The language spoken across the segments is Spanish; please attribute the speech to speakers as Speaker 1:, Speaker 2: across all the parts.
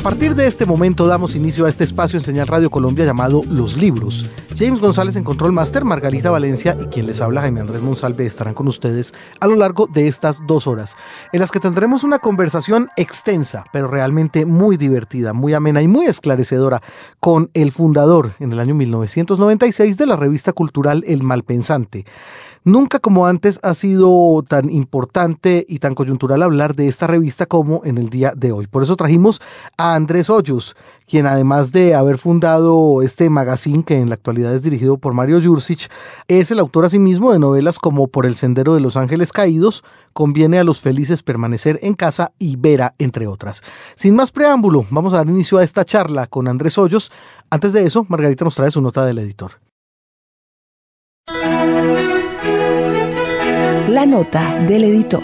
Speaker 1: A partir de este momento damos inicio a este espacio en Señal Radio Colombia llamado Los Libros. James González en Control Master, Margarita Valencia y quien les habla Jaime Andrés Monsalve estarán con ustedes a lo largo de estas dos horas, en las que tendremos una conversación extensa, pero realmente muy divertida, muy amena y muy esclarecedora con el fundador en el año 1996 de la revista cultural El Malpensante. Nunca como antes ha sido tan importante y tan coyuntural hablar de esta revista como en el día de hoy. Por eso trajimos a Andrés Hoyos, quien además de haber fundado este magazine que en la actualidad es dirigido por Mario Jursic, es el autor asimismo de novelas como Por el Sendero de los Ángeles Caídos, Conviene a los Felices Permanecer en Casa y Vera, entre otras. Sin más preámbulo, vamos a dar inicio a esta charla con Andrés Hoyos. Antes de eso, Margarita nos trae su nota del editor.
Speaker 2: La nota del editor.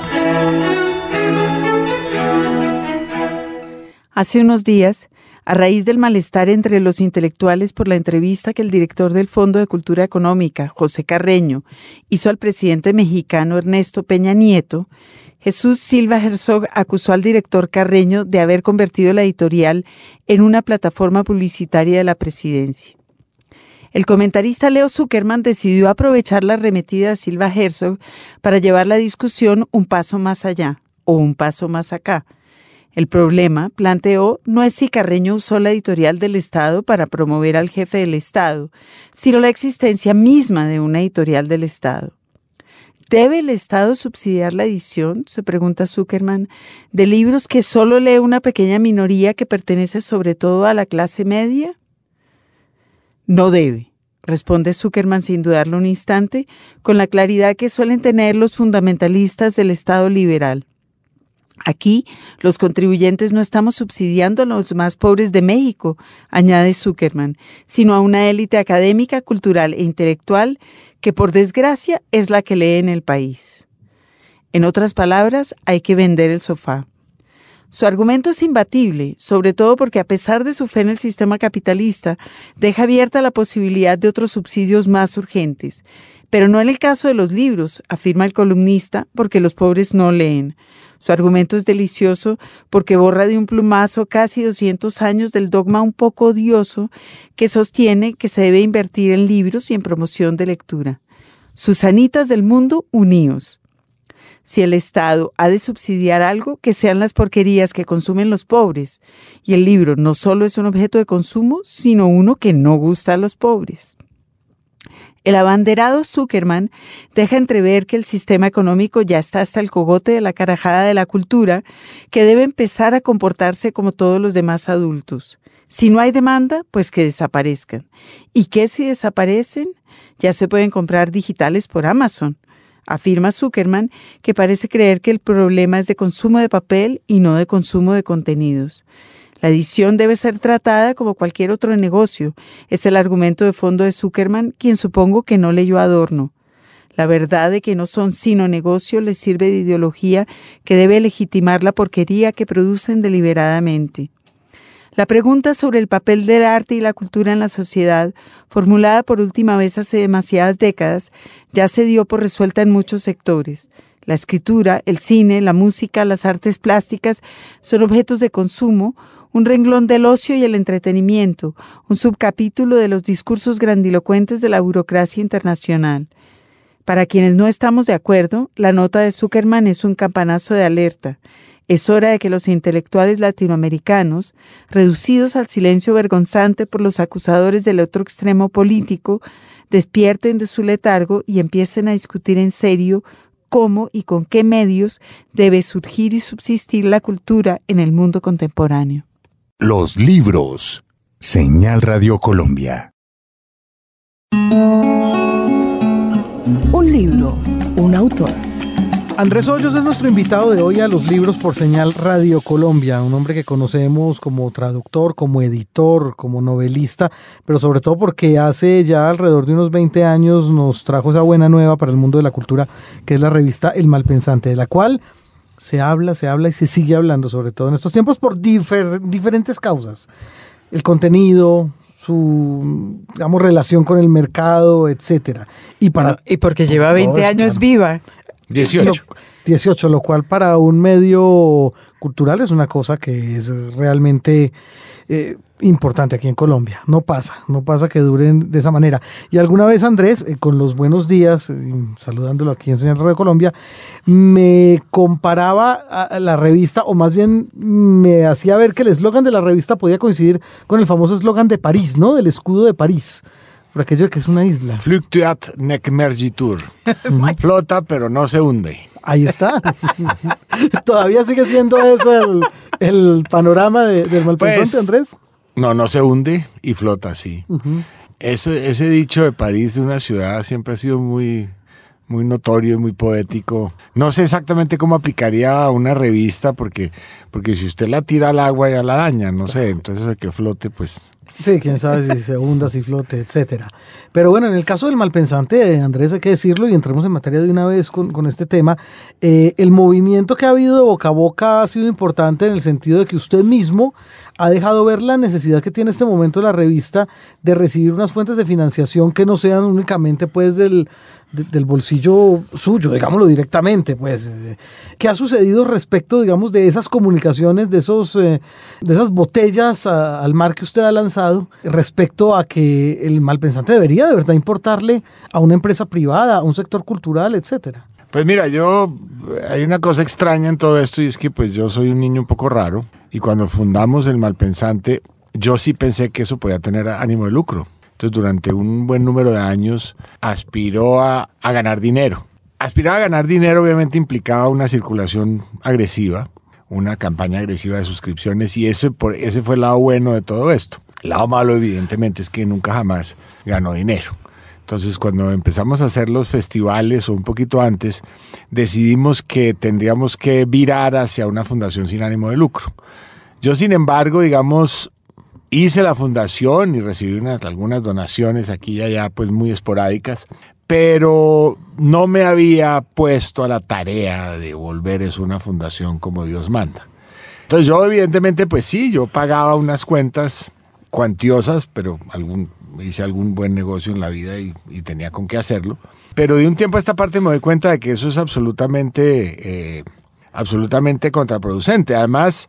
Speaker 3: Hace unos días, a raíz del malestar entre los intelectuales por la entrevista que el director del Fondo de Cultura Económica, José Carreño, hizo al presidente mexicano Ernesto Peña Nieto, Jesús Silva Herzog acusó al director Carreño de haber convertido la editorial en una plataforma publicitaria de la presidencia. El comentarista Leo Zuckerman decidió aprovechar la arremetida de Silva Herzog para llevar la discusión un paso más allá o un paso más acá. El problema, planteó, no es si Carreño usó la editorial del Estado para promover al jefe del Estado, sino la existencia misma de una editorial del Estado. ¿Debe el Estado subsidiar la edición, se pregunta Zuckerman, de libros que solo lee una pequeña minoría que pertenece sobre todo a la clase media? No debe, responde Zuckerman sin dudarlo un instante, con la claridad que suelen tener los fundamentalistas del Estado liberal. Aquí, los contribuyentes no estamos subsidiando a los más pobres de México, añade Zuckerman, sino a una élite académica, cultural e intelectual que, por desgracia, es la que lee en el país. En otras palabras, hay que vender el sofá. Su argumento es imbatible, sobre todo porque a pesar de su fe en el sistema capitalista, deja abierta la posibilidad de otros subsidios más urgentes. Pero no en el caso de los libros, afirma el columnista, porque los pobres no leen. Su argumento es delicioso porque borra de un plumazo casi 200 años del dogma un poco odioso que sostiene que se debe invertir en libros y en promoción de lectura. Susanitas del mundo, uníos. Si el Estado ha de subsidiar algo, que sean las porquerías que consumen los pobres. Y el libro no solo es un objeto de consumo, sino uno que no gusta a los pobres. El abanderado Zuckerman deja entrever que el sistema económico ya está hasta el cogote de la carajada de la cultura, que debe empezar a comportarse como todos los demás adultos. Si no hay demanda, pues que desaparezcan. ¿Y qué si desaparecen? Ya se pueden comprar digitales por Amazon. Afirma Zuckerman que parece creer que el problema es de consumo de papel y no de consumo de contenidos. La edición debe ser tratada como cualquier otro negocio. Es el argumento de fondo de Zuckerman, quien supongo que no leyó Adorno. La verdad de que no son sino negocio les sirve de ideología que debe legitimar la porquería que producen deliberadamente. La pregunta sobre el papel del arte y la cultura en la sociedad, formulada por última vez hace demasiadas décadas, ya se dio por resuelta en muchos sectores. La escritura, el cine, la música, las artes plásticas son objetos de consumo, un renglón del ocio y el entretenimiento, un subcapítulo de los discursos grandilocuentes de la burocracia internacional. Para quienes no estamos de acuerdo, la nota de Zuckerman es un campanazo de alerta. Es hora de que los intelectuales latinoamericanos, reducidos al silencio vergonzante por los acusadores del otro extremo político, despierten de su letargo y empiecen a discutir en serio cómo y con qué medios debe surgir y subsistir la cultura en el mundo contemporáneo.
Speaker 4: Los libros. Señal Radio Colombia.
Speaker 2: Un libro, un autor.
Speaker 1: Andrés Hoyos es nuestro invitado de hoy a los libros por señal Radio Colombia, un hombre que conocemos como traductor, como editor, como novelista, pero sobre todo porque hace ya alrededor de unos 20 años nos trajo esa buena nueva para el mundo de la cultura, que es la revista El Malpensante, de la cual se habla, se habla y se sigue hablando, sobre todo en estos tiempos, por diferentes causas. El contenido, su, digamos, relación con el mercado, etcétera.
Speaker 3: Y, para, y porque lleva 20 años viva.
Speaker 1: 18. 18, lo cual para un medio cultural es una cosa que es realmente eh, importante aquí en Colombia. No pasa, no pasa que duren de esa manera. Y alguna vez Andrés, eh, con los buenos días, eh, saludándolo aquí en Señal de Colombia, me comparaba a la revista, o más bien me hacía ver que el eslogan de la revista podía coincidir con el famoso eslogan de París, ¿no? Del escudo de París. Por aquello que es una isla.
Speaker 5: Fluctuat nec mergitur. Flota, pero no se hunde.
Speaker 1: Ahí está. Todavía sigue siendo ese el, panorama del malpensante, pues, Andrés.
Speaker 5: No, no se hunde y flota, sí. Eso, ese dicho de París, de una ciudad, siempre ha sido muy, muy notorio y muy poético. No sé exactamente cómo aplicaría a una revista, porque, porque si usted la tira al agua ya la daña, no sé. Entonces, de que flote, pues
Speaker 1: Sí, quién sabe si se hunda, si flote, etcétera. Pero bueno, en el caso del malpensante, Andrés, hay que decirlo y entremos en materia de una vez con, este tema. Eh, el movimiento que ha habido de boca a boca ha sido importante en el sentido de que usted mismo ha dejado ver la necesidad que tiene este momento la revista de recibir unas fuentes de financiación que no sean únicamente pues del, del bolsillo suyo, digámoslo directamente, pues. ¿Qué ha sucedido respecto, digamos, de esas comunicaciones, de, esos, eh, de esas botellas al mar que usted ha lanzado respecto a que el malpensante debería de verdad importarle a una empresa privada, a un sector cultural, etcétera?
Speaker 5: Pues mira, yo, hay una cosa extraña en todo esto y es que pues yo soy un niño un poco raro y cuando fundamos el malpensante, yo sí pensé que eso podía tener ánimo de lucro. Entonces, durante un buen número de años, aspiró a, ganar dinero. Aspirar a ganar dinero obviamente implicaba una circulación agresiva, una campaña agresiva de suscripciones y ese, por, ese fue el lado bueno de todo esto. El lado malo, evidentemente, es que nunca jamás ganó dinero. Entonces, cuando empezamos a hacer los festivales o un poquito antes, decidimos que tendríamos que virar hacia una fundación sin ánimo de lucro. Yo, sin embargo, digamos, hice la fundación y recibí unas, algunas donaciones aquí y allá, pues muy esporádicas, pero no me había puesto a la tarea de volver eso una fundación como Dios manda. Entonces yo evidentemente, pues sí, yo pagaba unas cuentas cuantiosas, pero algún, hice algún buen negocio en la vida y, tenía con qué hacerlo. Pero de un tiempo a esta parte me doy cuenta de que eso es absolutamente, eh, absolutamente contraproducente. Además,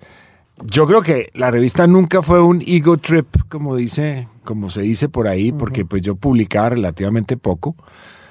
Speaker 5: yo creo que la revista nunca fue un ego trip, como dice, como se dice por ahí, porque pues yo publicaba relativamente poco.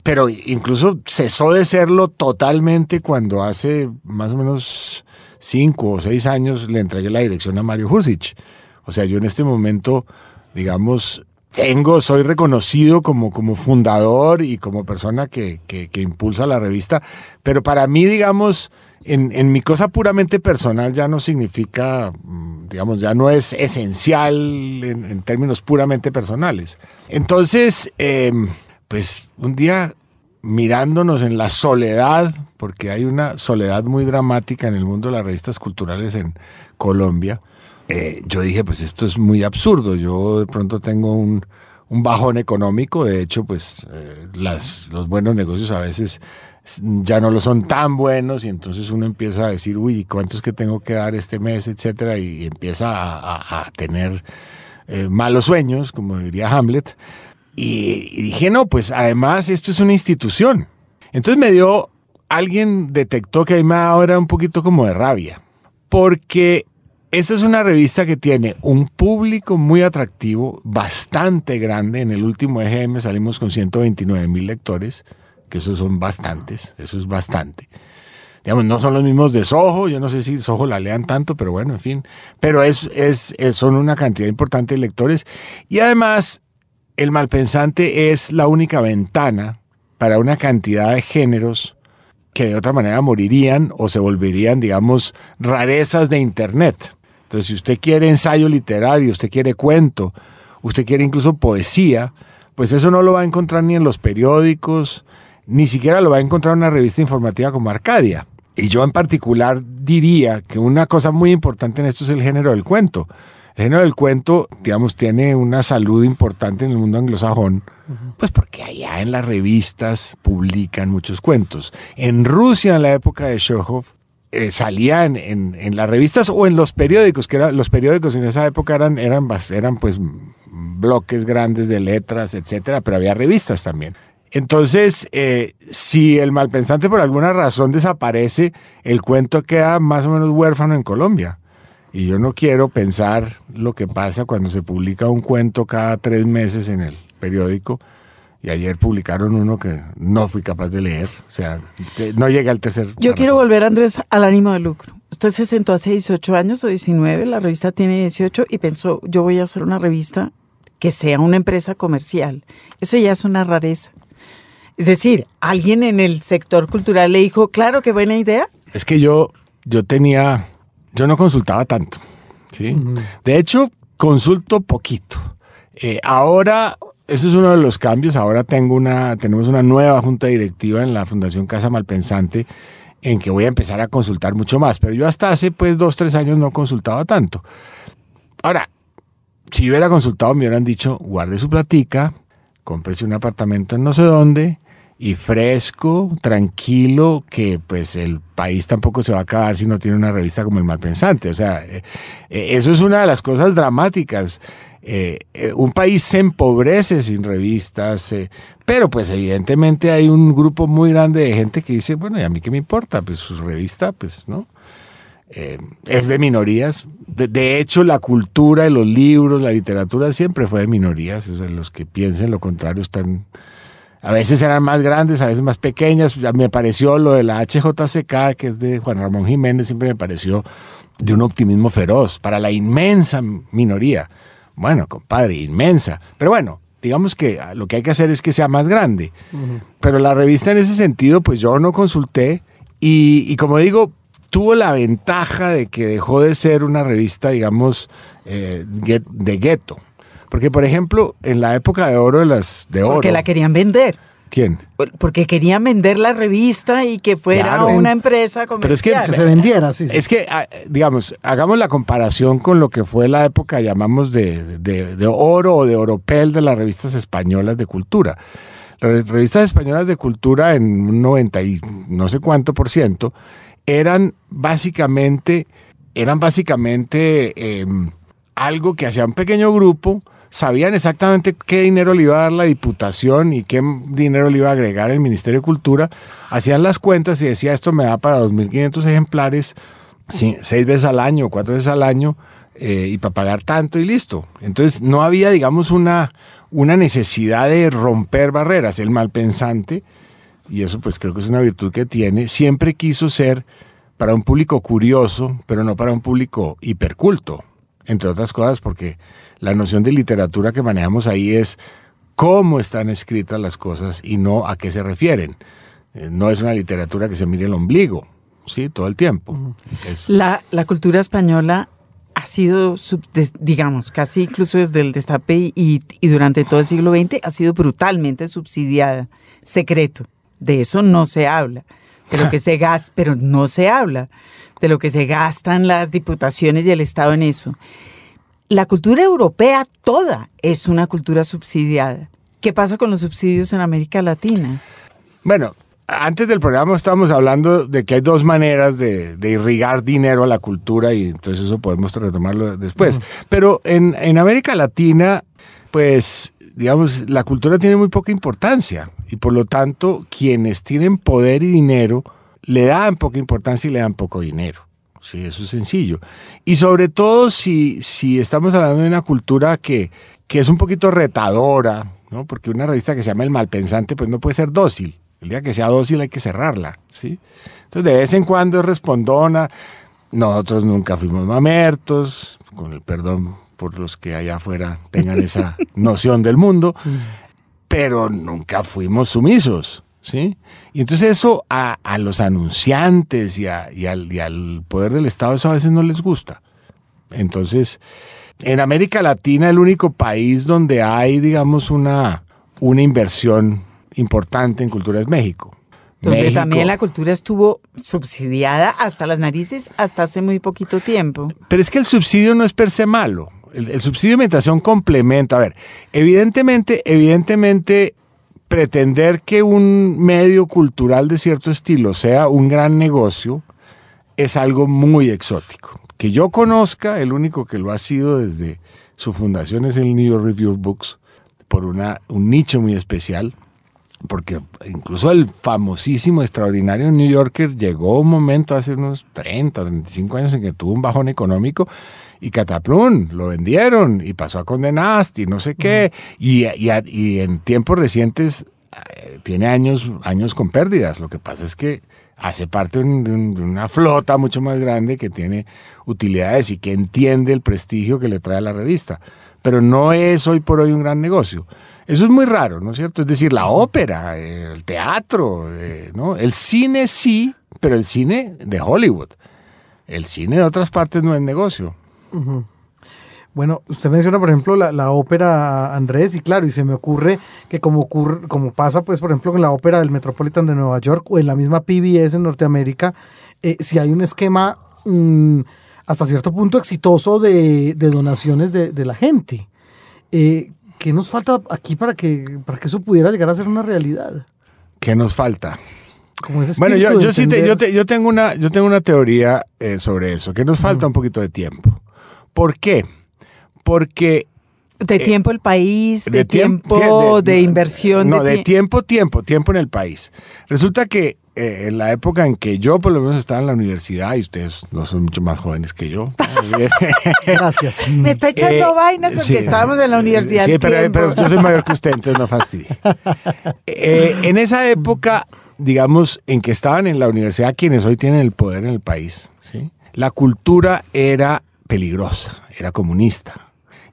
Speaker 5: Pero incluso cesó de serlo totalmente cuando hace más o menos cinco o seis años le entregué la dirección a Mario Hursich. O sea, yo en este momento, digamos, tengo, soy reconocido como, como fundador y como persona que, que, que impulsa la revista, pero para mí, digamos, en, mi cosa puramente personal ya no significa, mm, digamos, ya no es esencial en, términos puramente personales. Entonces, em, pues un día mirándonos en la soledad, porque hay una soledad muy dramática en el mundo de las revistas culturales en Colombia, eh, yo dije, pues esto es muy absurdo, yo de pronto tengo un, bajón económico, de hecho, pues eh, los buenos negocios a veces ya no lo son tan buenos y entonces uno empieza a decir, uy, ¿cuántos que tengo que dar este mes, etcétera? Y empieza a, tener eh, malos sueños, como diría Hamlet. Y, dije, no, pues además esto es una institución. Entonces me dio, alguien detectó que ahí me ahora un poquito como de rabia, porque esta es una revista que tiene un público muy atractivo, bastante grande. En el último EGM salimos con 129 mil lectores que esos son bastantes, eso es bastante. Digamos, no son los mismos de Soho, yo no sé si Soho la lean tanto, pero bueno, en fin. Pero es, es, son una cantidad importante de lectores. Y además, el malpensante es la única ventana para una cantidad de géneros que de otra manera morirían o se volverían, digamos, rarezas de Internet. Entonces, si usted quiere ensayo literario, usted quiere cuento, usted quiere incluso poesía, pues eso no lo va a encontrar ni en los periódicos, ni siquiera lo va a encontrar en una revista informativa como Arcadia. Y yo en particular diría que una cosa muy importante en esto es el género del cuento. El género del cuento, digamos, tiene una salud importante en el mundo anglosajón, pues porque allá en las revistas publican muchos cuentos. En Rusia, en la época de Chekhov, eh, salía en, en, las revistas o en los periódicos, que eran, los periódicos en esa época eran, eran, eran pues bloques grandes de letras, etcétera, pero había revistas también. Entonces, eh, si el malpensante por alguna razón desaparece, el cuento queda más o menos huérfano en Colombia. Y yo no quiero pensar lo que pasa cuando se publica un cuento cada tres meses en el periódico. Y ayer publicaron uno que no fui capaz de leer. O sea, no llega al tercer.
Speaker 3: Yo quiero volver, Andrés, al ánimo de lucro. Usted se sentó hace 18 años o 19, la revista tiene 18 y pensó, yo voy a hacer una revista que sea una empresa comercial. Eso ya es una rareza. Es decir, alguien en el sector cultural le dijo, claro, qué buena idea.
Speaker 5: Es que yo, yo tenía, yo no consultaba tanto. ¿sí? De hecho, consulto poquito. Eh, ahora, eso es uno de los cambios. Ahora tengo una, tenemos una nueva junta directiva en la Fundación Casa Malpensante en que voy a empezar a consultar mucho más. Pero yo hasta hace pues dos, tres años no consultaba tanto. Ahora, si hubiera consultado me hubieran dicho, guarde su platica, cómprese un apartamento en no sé dónde, y fresco, tranquilo, que pues el país tampoco se va a acabar si no tiene una revista como El Malpensante. O sea, eh, eh, eso es una de las cosas dramáticas. Eh, un país se empobrece sin revistas, pero pues evidentemente hay un grupo muy grande de gente que dice, bueno, ¿y a mí qué me importa? Pues su revista, pues, ¿no? es de minorías. De, hecho, la cultura, los libros, la literatura siempre fue de minorías. O sea, los que piensen lo contrario están a veces eran más grandes, a veces más pequeñas. Me pareció lo de la HJCK, que es de Juan Ramón Jiménez, siempre me pareció de un optimismo feroz para la inmensa minoría. Bueno, compadre, inmensa. Pero bueno, digamos que lo que hay que hacer es que sea más grande. Pero la revista en ese sentido, pues yo no consulté y, como digo, tuvo la ventaja de que dejó de ser una revista, digamos, eh, de gueto. Porque, por ejemplo, en la época de oro de las de oro.
Speaker 3: Porque la querían vender.
Speaker 5: ¿Quién?
Speaker 3: Porque querían vender la revista y que fuera una empresa comercial.
Speaker 1: Pero es que, que se vendiera, sí,
Speaker 5: Es que, ah, digamos, hagamos la comparación con lo que fue la época, llamamos, de, de, oro o de oropel de las revistas españolas de cultura. Las revistas españolas de cultura en un 90 y no sé cuánto por ciento eran básicamente, eran básicamente em, algo que hacía un pequeño grupo sabían exactamente qué dinero le iba a dar la Diputación y qué dinero le iba a agregar el Ministerio de Cultura, hacían las cuentas y decía esto me da para 2.500 ejemplares, seis veces al año, cuatro veces al año, eh, y para pagar tanto y listo. Entonces no había, digamos, una, una necesidad de romper barreras. El malpensante, y eso pues creo que es una virtud que tiene, siempre quiso ser para un público curioso, pero no para un público hiperculto, entre otras cosas porque la noción de literatura que manejamos ahí es cómo están escritas las cosas y no a qué se refieren. Eh, no es una literatura que se mire el ombligo, ¿sí? Todo el tiempo.
Speaker 3: la, la, cultura española ha sido, digamos, casi incluso desde el destape y, y durante todo el siglo XX, ha sido brutalmente subsidiada. Secreto. De eso no se habla. De lo que se gasta, pero no se habla de lo que se gastan las diputaciones y el Estado en eso la cultura europea toda es una cultura subsidiada. ¿Qué pasa con los subsidios en América Latina?
Speaker 5: Bueno, antes del programa estábamos hablando de que hay dos maneras de, irrigar dinero a la cultura y entonces eso podemos retomarlo después. Pero en, en América Latina, pues, digamos, la cultura tiene muy poca importancia y por lo tanto quienes tienen poder y dinero le dan poca importancia y le dan poco dinero. Sí, eso es sencillo. Y sobre todo si, si estamos hablando de una cultura que, que es un poquito retadora, ¿no? Porque una revista que se llama El Malpensante, pues no puede ser dócil. El día que sea dócil hay que cerrarla, ¿sí? Entonces, de vez en cuando es respondona. Nosotros nunca fuimos mamertos, con el perdón por los que allá afuera tengan esa noción del mundo, pero nunca fuimos sumisos. ¿Sí? Y entonces eso a, los anunciantes y, al, poder del Estado eso a veces no les gusta. Entonces, en América Latina el único país donde hay, digamos, una, una inversión importante en cultura es México.
Speaker 3: Donde también la cultura estuvo subsidiada hasta las narices hasta hace muy poquito tiempo.
Speaker 5: Pero es que el subsidio no es per se malo. El, el subsidio de alimentación complementa. A ver, evidentemente, evidentemente pretender que un medio cultural de cierto estilo sea un gran negocio es algo muy exótico. Que yo conozca, el único que lo ha sido desde su fundación es el New York Review of Books, por una, un nicho muy especial, porque incluso el famosísimo, extraordinario New Yorker llegó un momento hace unos 30, 35 años en que tuvo un bajón económico y Cataplún lo vendieron y pasó a Condenast y no sé qué, y, y, y en tiempos recientes eh, tiene años, años con pérdidas. Lo que pasa es que hace parte de, un, de, una flota mucho más grande que tiene utilidades y que entiende el prestigio que le trae a la revista. Pero no es hoy por hoy un gran negocio. Eso es muy raro, ¿no es cierto? Es decir, la ópera, el teatro, eh, ¿no? El cine sí, pero el cine de Hollywood. El cine de otras partes no es negocio.
Speaker 1: Uh -huh. Bueno, usted menciona, por ejemplo, la, la, ópera Andrés, y claro, y se me ocurre que como, ocurre, como pasa, pues, por ejemplo, con la ópera del Metropolitan de Nueva York o en la misma PBS en Norteamérica, eh, si hay un esquema mmm, hasta cierto punto exitoso de, de donaciones de, de, la gente. Eh, ¿Qué nos falta aquí para que, para que eso pudiera llegar a ser una realidad?
Speaker 5: ¿Qué nos falta? bueno, yo, yo sí te, yo, te, yo, tengo una, yo tengo una teoría eh, sobre eso, que nos falta uh -huh. un poquito de tiempo. ¿Por qué? Porque
Speaker 3: de tiempo el país, de, de tiempo, de, de, inversión.
Speaker 5: No, de, tiempo, tiempo, tiempo en el país. Resulta que eh, en la época en que yo por lo menos estaba en la universidad, y ustedes no son mucho más jóvenes que yo.
Speaker 1: Gracias.
Speaker 3: Me está echando eh, vainas porque sí, estábamos en la universidad.
Speaker 5: Sí, pero, pero, yo soy mayor que usted, entonces no fastidie. eh, en esa época, digamos, en que estaban en la universidad quienes hoy tienen el poder en el país, ¿sí? la cultura era peligrosa, era comunista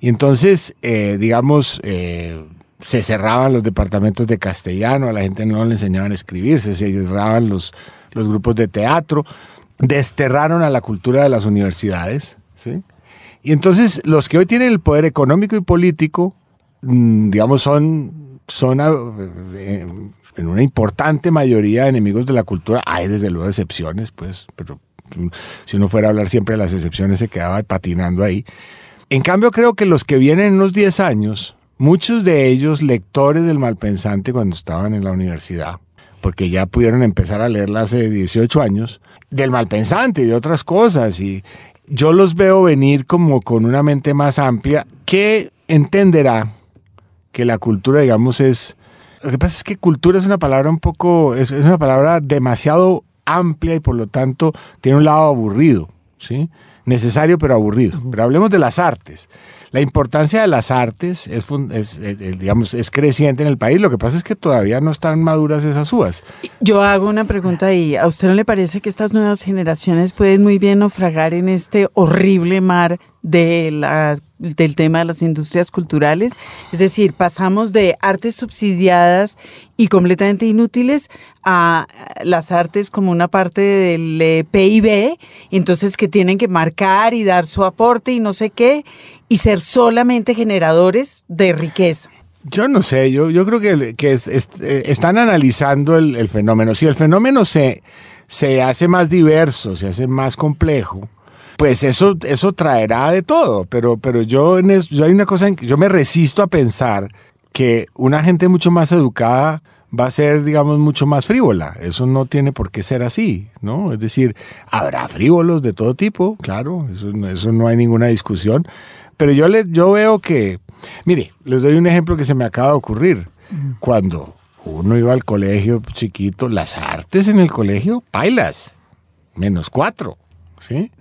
Speaker 5: y entonces, eh, digamos, eh, se cerraban los departamentos de castellano, a la gente no le enseñaban a escribir, se cerraban los, los grupos de teatro, desterraron a la cultura de las universidades. Y entonces los que hoy tienen el poder económico y político, mmm, digamos, son, son eh, en una importante mayoría enemigos de la cultura. Hay desde luego excepciones, pues, pero si uno fuera a hablar siempre de las excepciones se quedaba patinando ahí. En cambio, creo que los que vienen en unos 10 años, muchos de ellos lectores del Malpensante cuando estaban en la universidad, porque ya pudieron empezar a leerla hace 18 años, del Malpensante y de otras cosas, y yo los veo venir como con una mente más amplia que entenderá que la cultura, digamos, es... Lo que pasa es que cultura es una palabra un poco, es una palabra demasiado amplia y por lo tanto tiene un lado aburrido, ¿sí? necesario pero aburrido. Pero hablemos de las artes. La importancia de las artes es, es, es, digamos, es creciente en el país. Lo que pasa es que todavía no están maduras esas uvas.
Speaker 3: Yo hago una pregunta ahí. ¿A usted no le parece que estas nuevas generaciones pueden muy bien naufragar en este horrible mar de la, del tema de las industrias culturales. Es decir, pasamos de artes subsidiadas y completamente inútiles a las artes como una parte del eh, PIB, entonces que tienen que marcar y dar su aporte y no sé qué, y ser solamente generadores de riqueza.
Speaker 5: Yo no sé, yo, yo creo que, que eh, están analizando el, el, fenómeno. Si el fenómeno se, se hace más diverso, se hace más complejo, pues eso, eso traerá de todo, pero, pero yo, en eso, yo hay una cosa en que yo me resisto a pensar que una gente mucho más educada va a ser, digamos, mucho más frívola. Eso no tiene por qué ser así, ¿no? Es decir, habrá frívolos de todo tipo, claro, eso, eso no hay ninguna discusión, pero yo, le, yo veo que, mire, les doy un ejemplo que se me acaba de ocurrir. Cuando uno iba al colegio chiquito, las artes en el colegio, bailas, menos cuatro, ¿sí?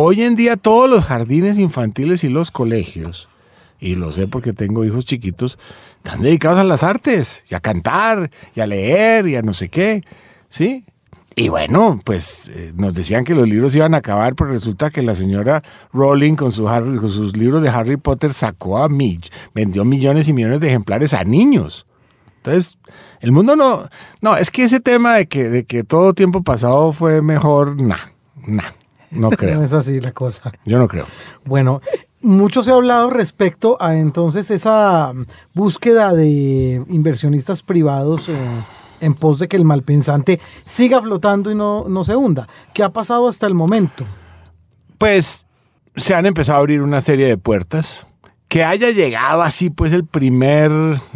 Speaker 5: Hoy en día todos los jardines infantiles y los colegios, y lo sé porque tengo hijos chiquitos, están dedicados a las artes, y a cantar, y a leer, y a no sé qué, ¿sí? Y bueno, pues eh, nos decían que los libros iban a acabar, pero resulta que la señora Rowling con, sus libros de Harry Potter sacó a Mitch, vendió millones y millones de ejemplares a niños. Entonces, el mundo no, no, es que ese tema de que, de que todo tiempo pasado fue mejor, nah, nah. No creo.
Speaker 1: no es así la cosa.
Speaker 5: Yo no creo.
Speaker 1: Bueno, mucho se ha hablado respecto a entonces esa búsqueda de inversionistas privados eh, en pos de que el malpensante siga flotando y no, no se hunda. ¿Qué ha pasado hasta el momento?
Speaker 5: Pues se han empezado a abrir una serie de puertas. Que haya llegado así, pues el primer,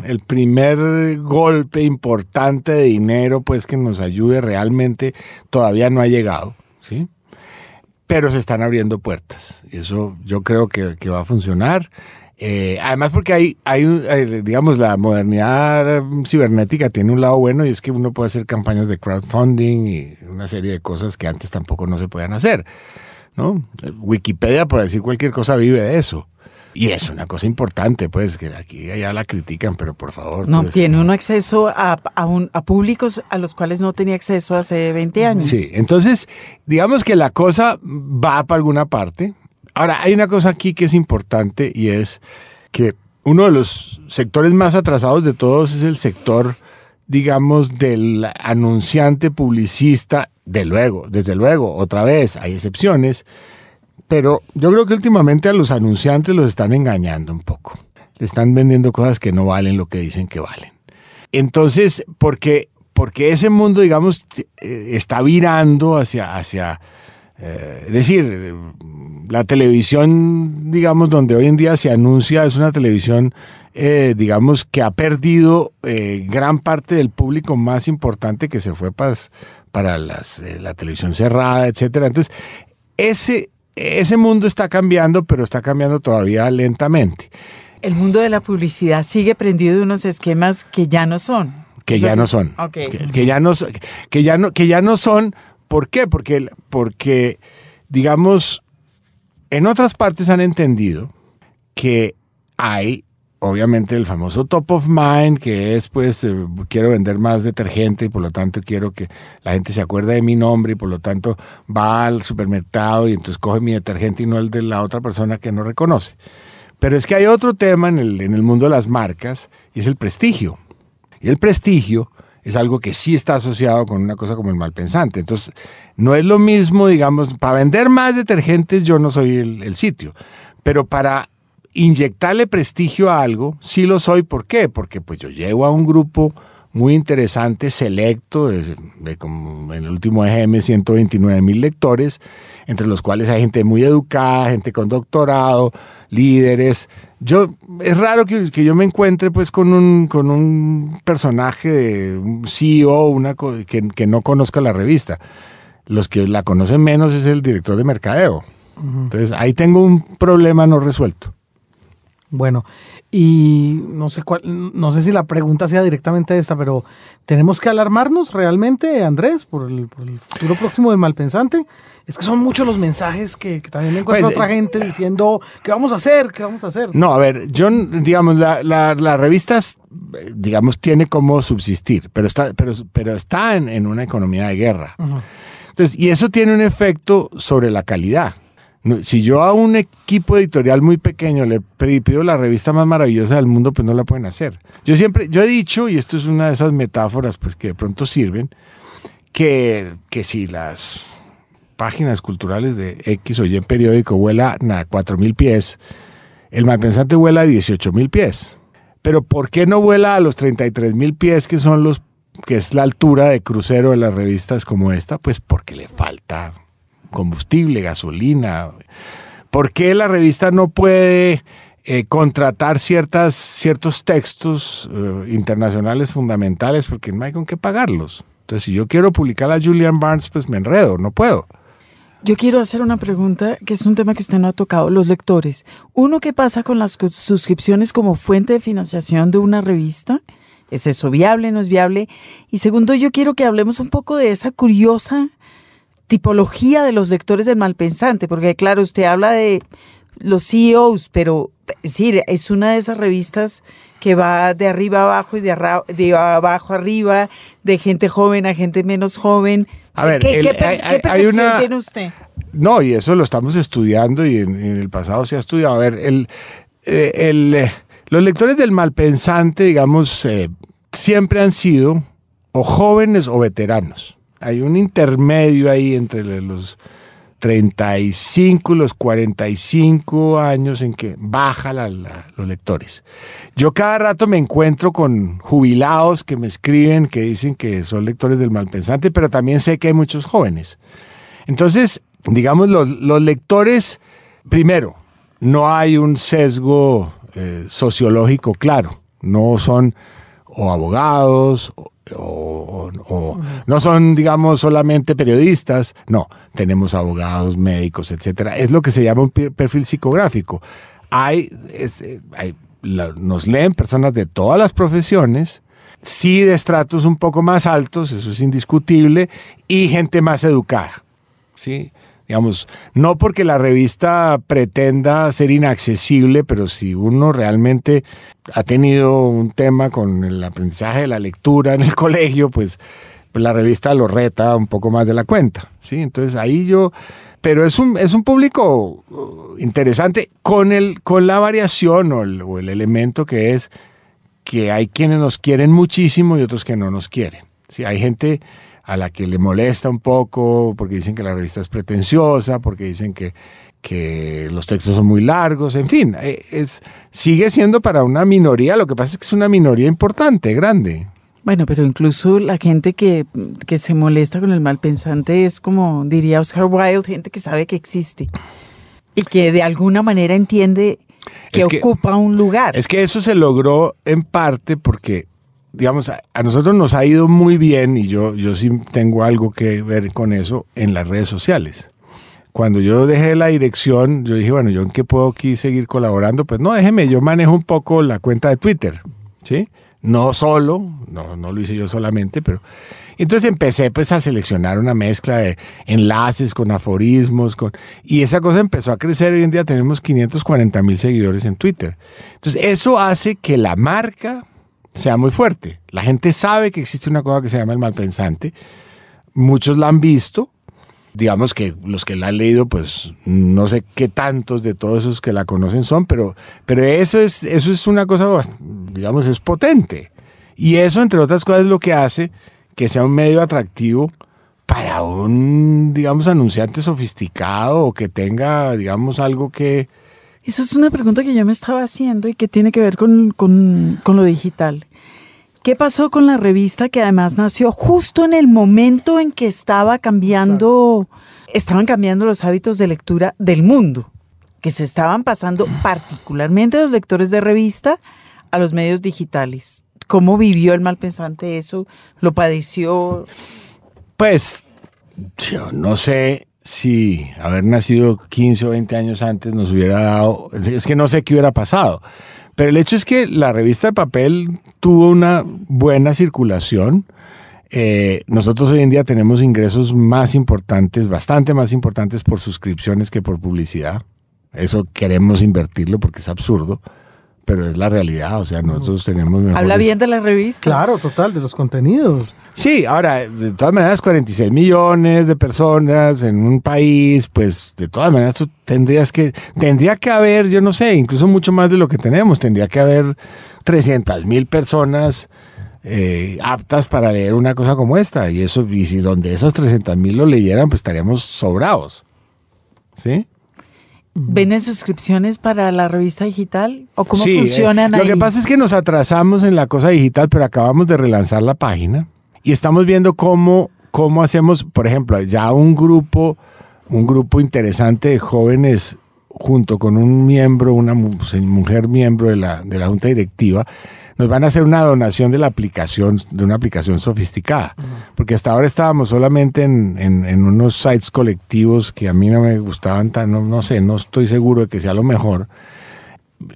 Speaker 5: el primer golpe importante de dinero, pues que nos ayude realmente, todavía no ha llegado, ¿sí? Pero se están abriendo puertas. Eso yo creo que, va a funcionar. Eh, además porque hay, hay, hay, digamos, la modernidad cibernética tiene un lado bueno y es que uno puede hacer campañas de crowdfunding y una serie de cosas que antes tampoco no se podían hacer. Wikipedia, por decir cualquier cosa, vive de eso. Y es una cosa importante, pues, que aquí allá la critican, pero por favor.
Speaker 3: No,
Speaker 5: pues,
Speaker 3: tiene uno acceso a, a, un, a, públicos a los cuales no tenía acceso hace 20 años.
Speaker 5: Sí, entonces, digamos que la cosa va para alguna parte. Ahora, hay una cosa aquí que es importante y es que uno de los sectores más atrasados de todos es el sector, digamos, del anunciante publicista, de luego, desde luego, otra vez, hay excepciones, pero yo creo que últimamente a los anunciantes los están engañando un poco. Le están vendiendo cosas que no valen lo que dicen que valen. Entonces, porque, porque ese mundo, digamos, está virando hacia, hacia eh, decir, la televisión, digamos, donde hoy en día se anuncia, es una televisión, eh, digamos, que ha perdido eh, gran parte del público más importante que se fue para, para las, eh, la televisión cerrada, etcétera. Entonces, ese, ese mundo está cambiando, pero está cambiando todavía lentamente.
Speaker 3: El mundo de la publicidad sigue prendido de unos esquemas que ya no son.
Speaker 5: Que ya no son.
Speaker 3: Okay.
Speaker 5: Que, que, ya no, que, ya no, que ya no son. ¿Por qué? Porque, porque, digamos, en otras partes han entendido que hay, obviamente, el famoso top of mind, que es, pues, eh, quiero vender más detergente y por lo tanto quiero que la gente se acuerde de mi nombre y por lo tanto va al supermercado y entonces coge mi detergente y no el de la otra persona que no reconoce. Pero es que hay otro tema en el, en el mundo de las marcas y es el prestigio. Y el prestigio es algo que sí está asociado con una cosa como el malpensante. Entonces, no es lo mismo, digamos, para vender más detergentes yo no soy el, sitio, pero para inyectarle prestigio a algo, sí lo soy. ¿Por qué? Porque pues yo llego a un grupo muy interesante, selecto, de, de como en el último EGM 129 mil lectores, entre los cuales hay gente muy educada, gente con doctorado, líderes, yo es raro que, que, yo me encuentre pues con un, con un personaje de un CEO una, que, que, no conozca la revista. Los que la conocen menos es el director de mercadeo. Entonces ahí tengo un problema no resuelto.
Speaker 1: Bueno, y no sé cuál, no sé si la pregunta sea directamente esta, pero ¿tenemos que alarmarnos realmente, Andrés, por el, por el futuro próximo del malpensante? Es que son muchos los mensajes que, que también me encuentra pues, otra gente diciendo ¿qué vamos a hacer? ¿Qué vamos a hacer?
Speaker 5: No, a ver, yo, digamos, la, la, la revista, digamos, tiene cómo subsistir, pero está, pero, pero está en, en una economía de guerra. Uh -huh. Entonces, y eso tiene un efecto sobre la calidad. Si yo a un equipo editorial muy pequeño le pido la revista más maravillosa del mundo, pues no la pueden hacer. Yo siempre, yo he dicho, y esto es una de esas metáforas pues que de pronto sirven, que, que si las páginas culturales de X o Y periódico vuelan a 4.000 pies, el malpensante vuela a 18.000 pies. Pero ¿por qué no vuela a los 33.000 pies que son los que es la altura de crucero de las revistas como esta? Pues porque le falta combustible, gasolina. ¿Por qué la revista no puede eh, contratar ciertas, ciertos textos eh, internacionales fundamentales? Porque no hay con qué pagarlos. Entonces, si yo quiero publicar a Julian Barnes, pues me enredo, no puedo.
Speaker 3: Yo quiero hacer una pregunta que es un tema que usted no ha tocado, los lectores. Uno, ¿qué pasa con las suscripciones como fuente de financiación de una revista? ¿Es eso viable, no es viable? Y segundo, yo quiero que hablemos un poco de esa curiosa tipología de los lectores del malpensante, porque claro, usted habla de los CEOs, pero es decir, es una de esas revistas que va de arriba abajo y de, de abajo arriba, de gente joven a gente menos joven.
Speaker 5: A ver,
Speaker 3: ¿qué,
Speaker 5: el,
Speaker 3: qué,
Speaker 5: hay,
Speaker 3: ¿qué percepción
Speaker 5: una,
Speaker 3: tiene usted?
Speaker 5: No, y eso lo estamos estudiando y en, en el pasado se ha estudiado. A ver, el, el, el los lectores del malpensante, digamos, eh, siempre han sido o jóvenes o veteranos hay un intermedio ahí entre los 35 y los 45 años en que baja la, la, los lectores. Yo cada rato me encuentro con jubilados que me escriben, que dicen que son lectores del malpensante, pero también sé que hay muchos jóvenes. Entonces, digamos, los, los lectores, primero, no hay un sesgo eh, sociológico claro, no son o abogados, o, no son, digamos, solamente periodistas, no, tenemos abogados, médicos, etcétera. Es lo que se llama un perfil psicográfico. Hay, eh, nos leen personas de todas las profesiones, sí de estratos un poco más altos, eso es indiscutible, y gente más educada. ¿sí? Digamos, no porque la revista pretenda ser inaccesible, pero si uno realmente ha tenido un tema con el aprendizaje de la lectura en el colegio, pues, pues la revista lo reta un poco más de la cuenta, ¿sí? Entonces ahí yo... Pero es un, es un público uh, interesante con, el, con la variación o el, elemento que es que hay quienes nos quieren muchísimo y otros que no nos quieren. Sí, hay gente a la que le molesta un poco porque dicen que la revista es pretenciosa, porque dicen que, que los textos son muy largos, en fin, eh, es, sigue siendo para una minoría, lo que pasa es que es una minoría importante, grande.
Speaker 3: Bueno, pero incluso la gente que, que se molesta con el mal pensante es como diría Oscar Wilde, gente que sabe que existe y que de alguna manera entiende que,
Speaker 5: Es que-
Speaker 3: ocupa un lugar.
Speaker 5: Es que eso se logró en parte porque, digamos, a, nosotros nos ha ido muy bien y yo, yo sí tengo algo que ver con eso en las redes sociales. Cuando yo dejé la dirección, yo dije, bueno, ¿yo en qué puedo aquí seguir colaborando? Pues no, déjeme, yo manejo un poco la cuenta de Twitter, ¿sí? No solo, no, no lo hice yo solamente, pero... Entonces empecé pues a seleccionar una mezcla de enlaces con aforismos, con... y esa cosa empezó a crecer. Hoy en día tenemos 540 mil seguidores en Twitter. Entonces eso hace que la marca sea muy fuerte. La gente sabe que existe una cosa que se llama el malpensante. Muchos la han visto. Digamos que los que la han leído, pues no sé qué tantos de todos esos que la conocen son, pero, pero eso, es, eso es una cosa, digamos, es potente. Y eso, entre otras cosas, es lo que hace que sea un medio atractivo para un, digamos, anunciante sofisticado o que tenga, digamos, algo que...
Speaker 3: Eso es una pregunta que yo me estaba haciendo y que tiene que ver con, con- con lo digital. ¿Qué pasó con la revista que además nació justo en el momento en que estaba cambiando, estaban cambiando los hábitos de lectura del mundo? Que se estaban pasando particularmente los lectores de revista a los medios digitales. ¿Cómo vivió el malpensante eso? ¿Lo padeció?
Speaker 5: Pues, yo no sé si haber nacido 15 o 20 años antes nos hubiera dado, es que no sé qué hubiera pasado. Pero el hecho es que la revista de papel tuvo una buena circulación. Eh, nosotros hoy en día tenemos ingresos más importantes, bastante más importantes por suscripciones que por publicidad. Eso queremos invertirlo porque es absurdo, pero es la realidad. O sea, nosotros tenemos mejores...
Speaker 3: ¿Habla bien de la revista?
Speaker 1: Claro, total, de los contenidos.
Speaker 5: Sí, ahora, de todas maneras, 46 millones de personas en un país, pues de todas maneras tú tendrías que, tendría que haber, yo no sé, incluso mucho más de lo que tenemos, tendría que haber 300 mil personas eh, aptas para leer una cosa como esta. Y eso, y si donde esas 300 mil lo leyeran, pues estaríamos sobrados. ¿Sí?
Speaker 3: ¿Venden suscripciones para la revista digital? ¿O cómo
Speaker 5: Sí, eh,
Speaker 3: funcionan
Speaker 5: Lo
Speaker 3: ahí?
Speaker 5: que pasa es que nos atrasamos en la cosa digital, pero acabamos de relanzar la página y estamos viendo cómo, cómo hacemos, por ejemplo, ya un grupo, un grupo interesante de jóvenes junto con un miembro, una mujer miembro de la, de la junta directiva, nos van a hacer una donación de la aplicación, de una aplicación sofisticada. Porque hasta ahora estábamos solamente en, en- en unos sites colectivos que a mí no me gustaban tan, no, no sé, no estoy seguro de que sea lo mejor.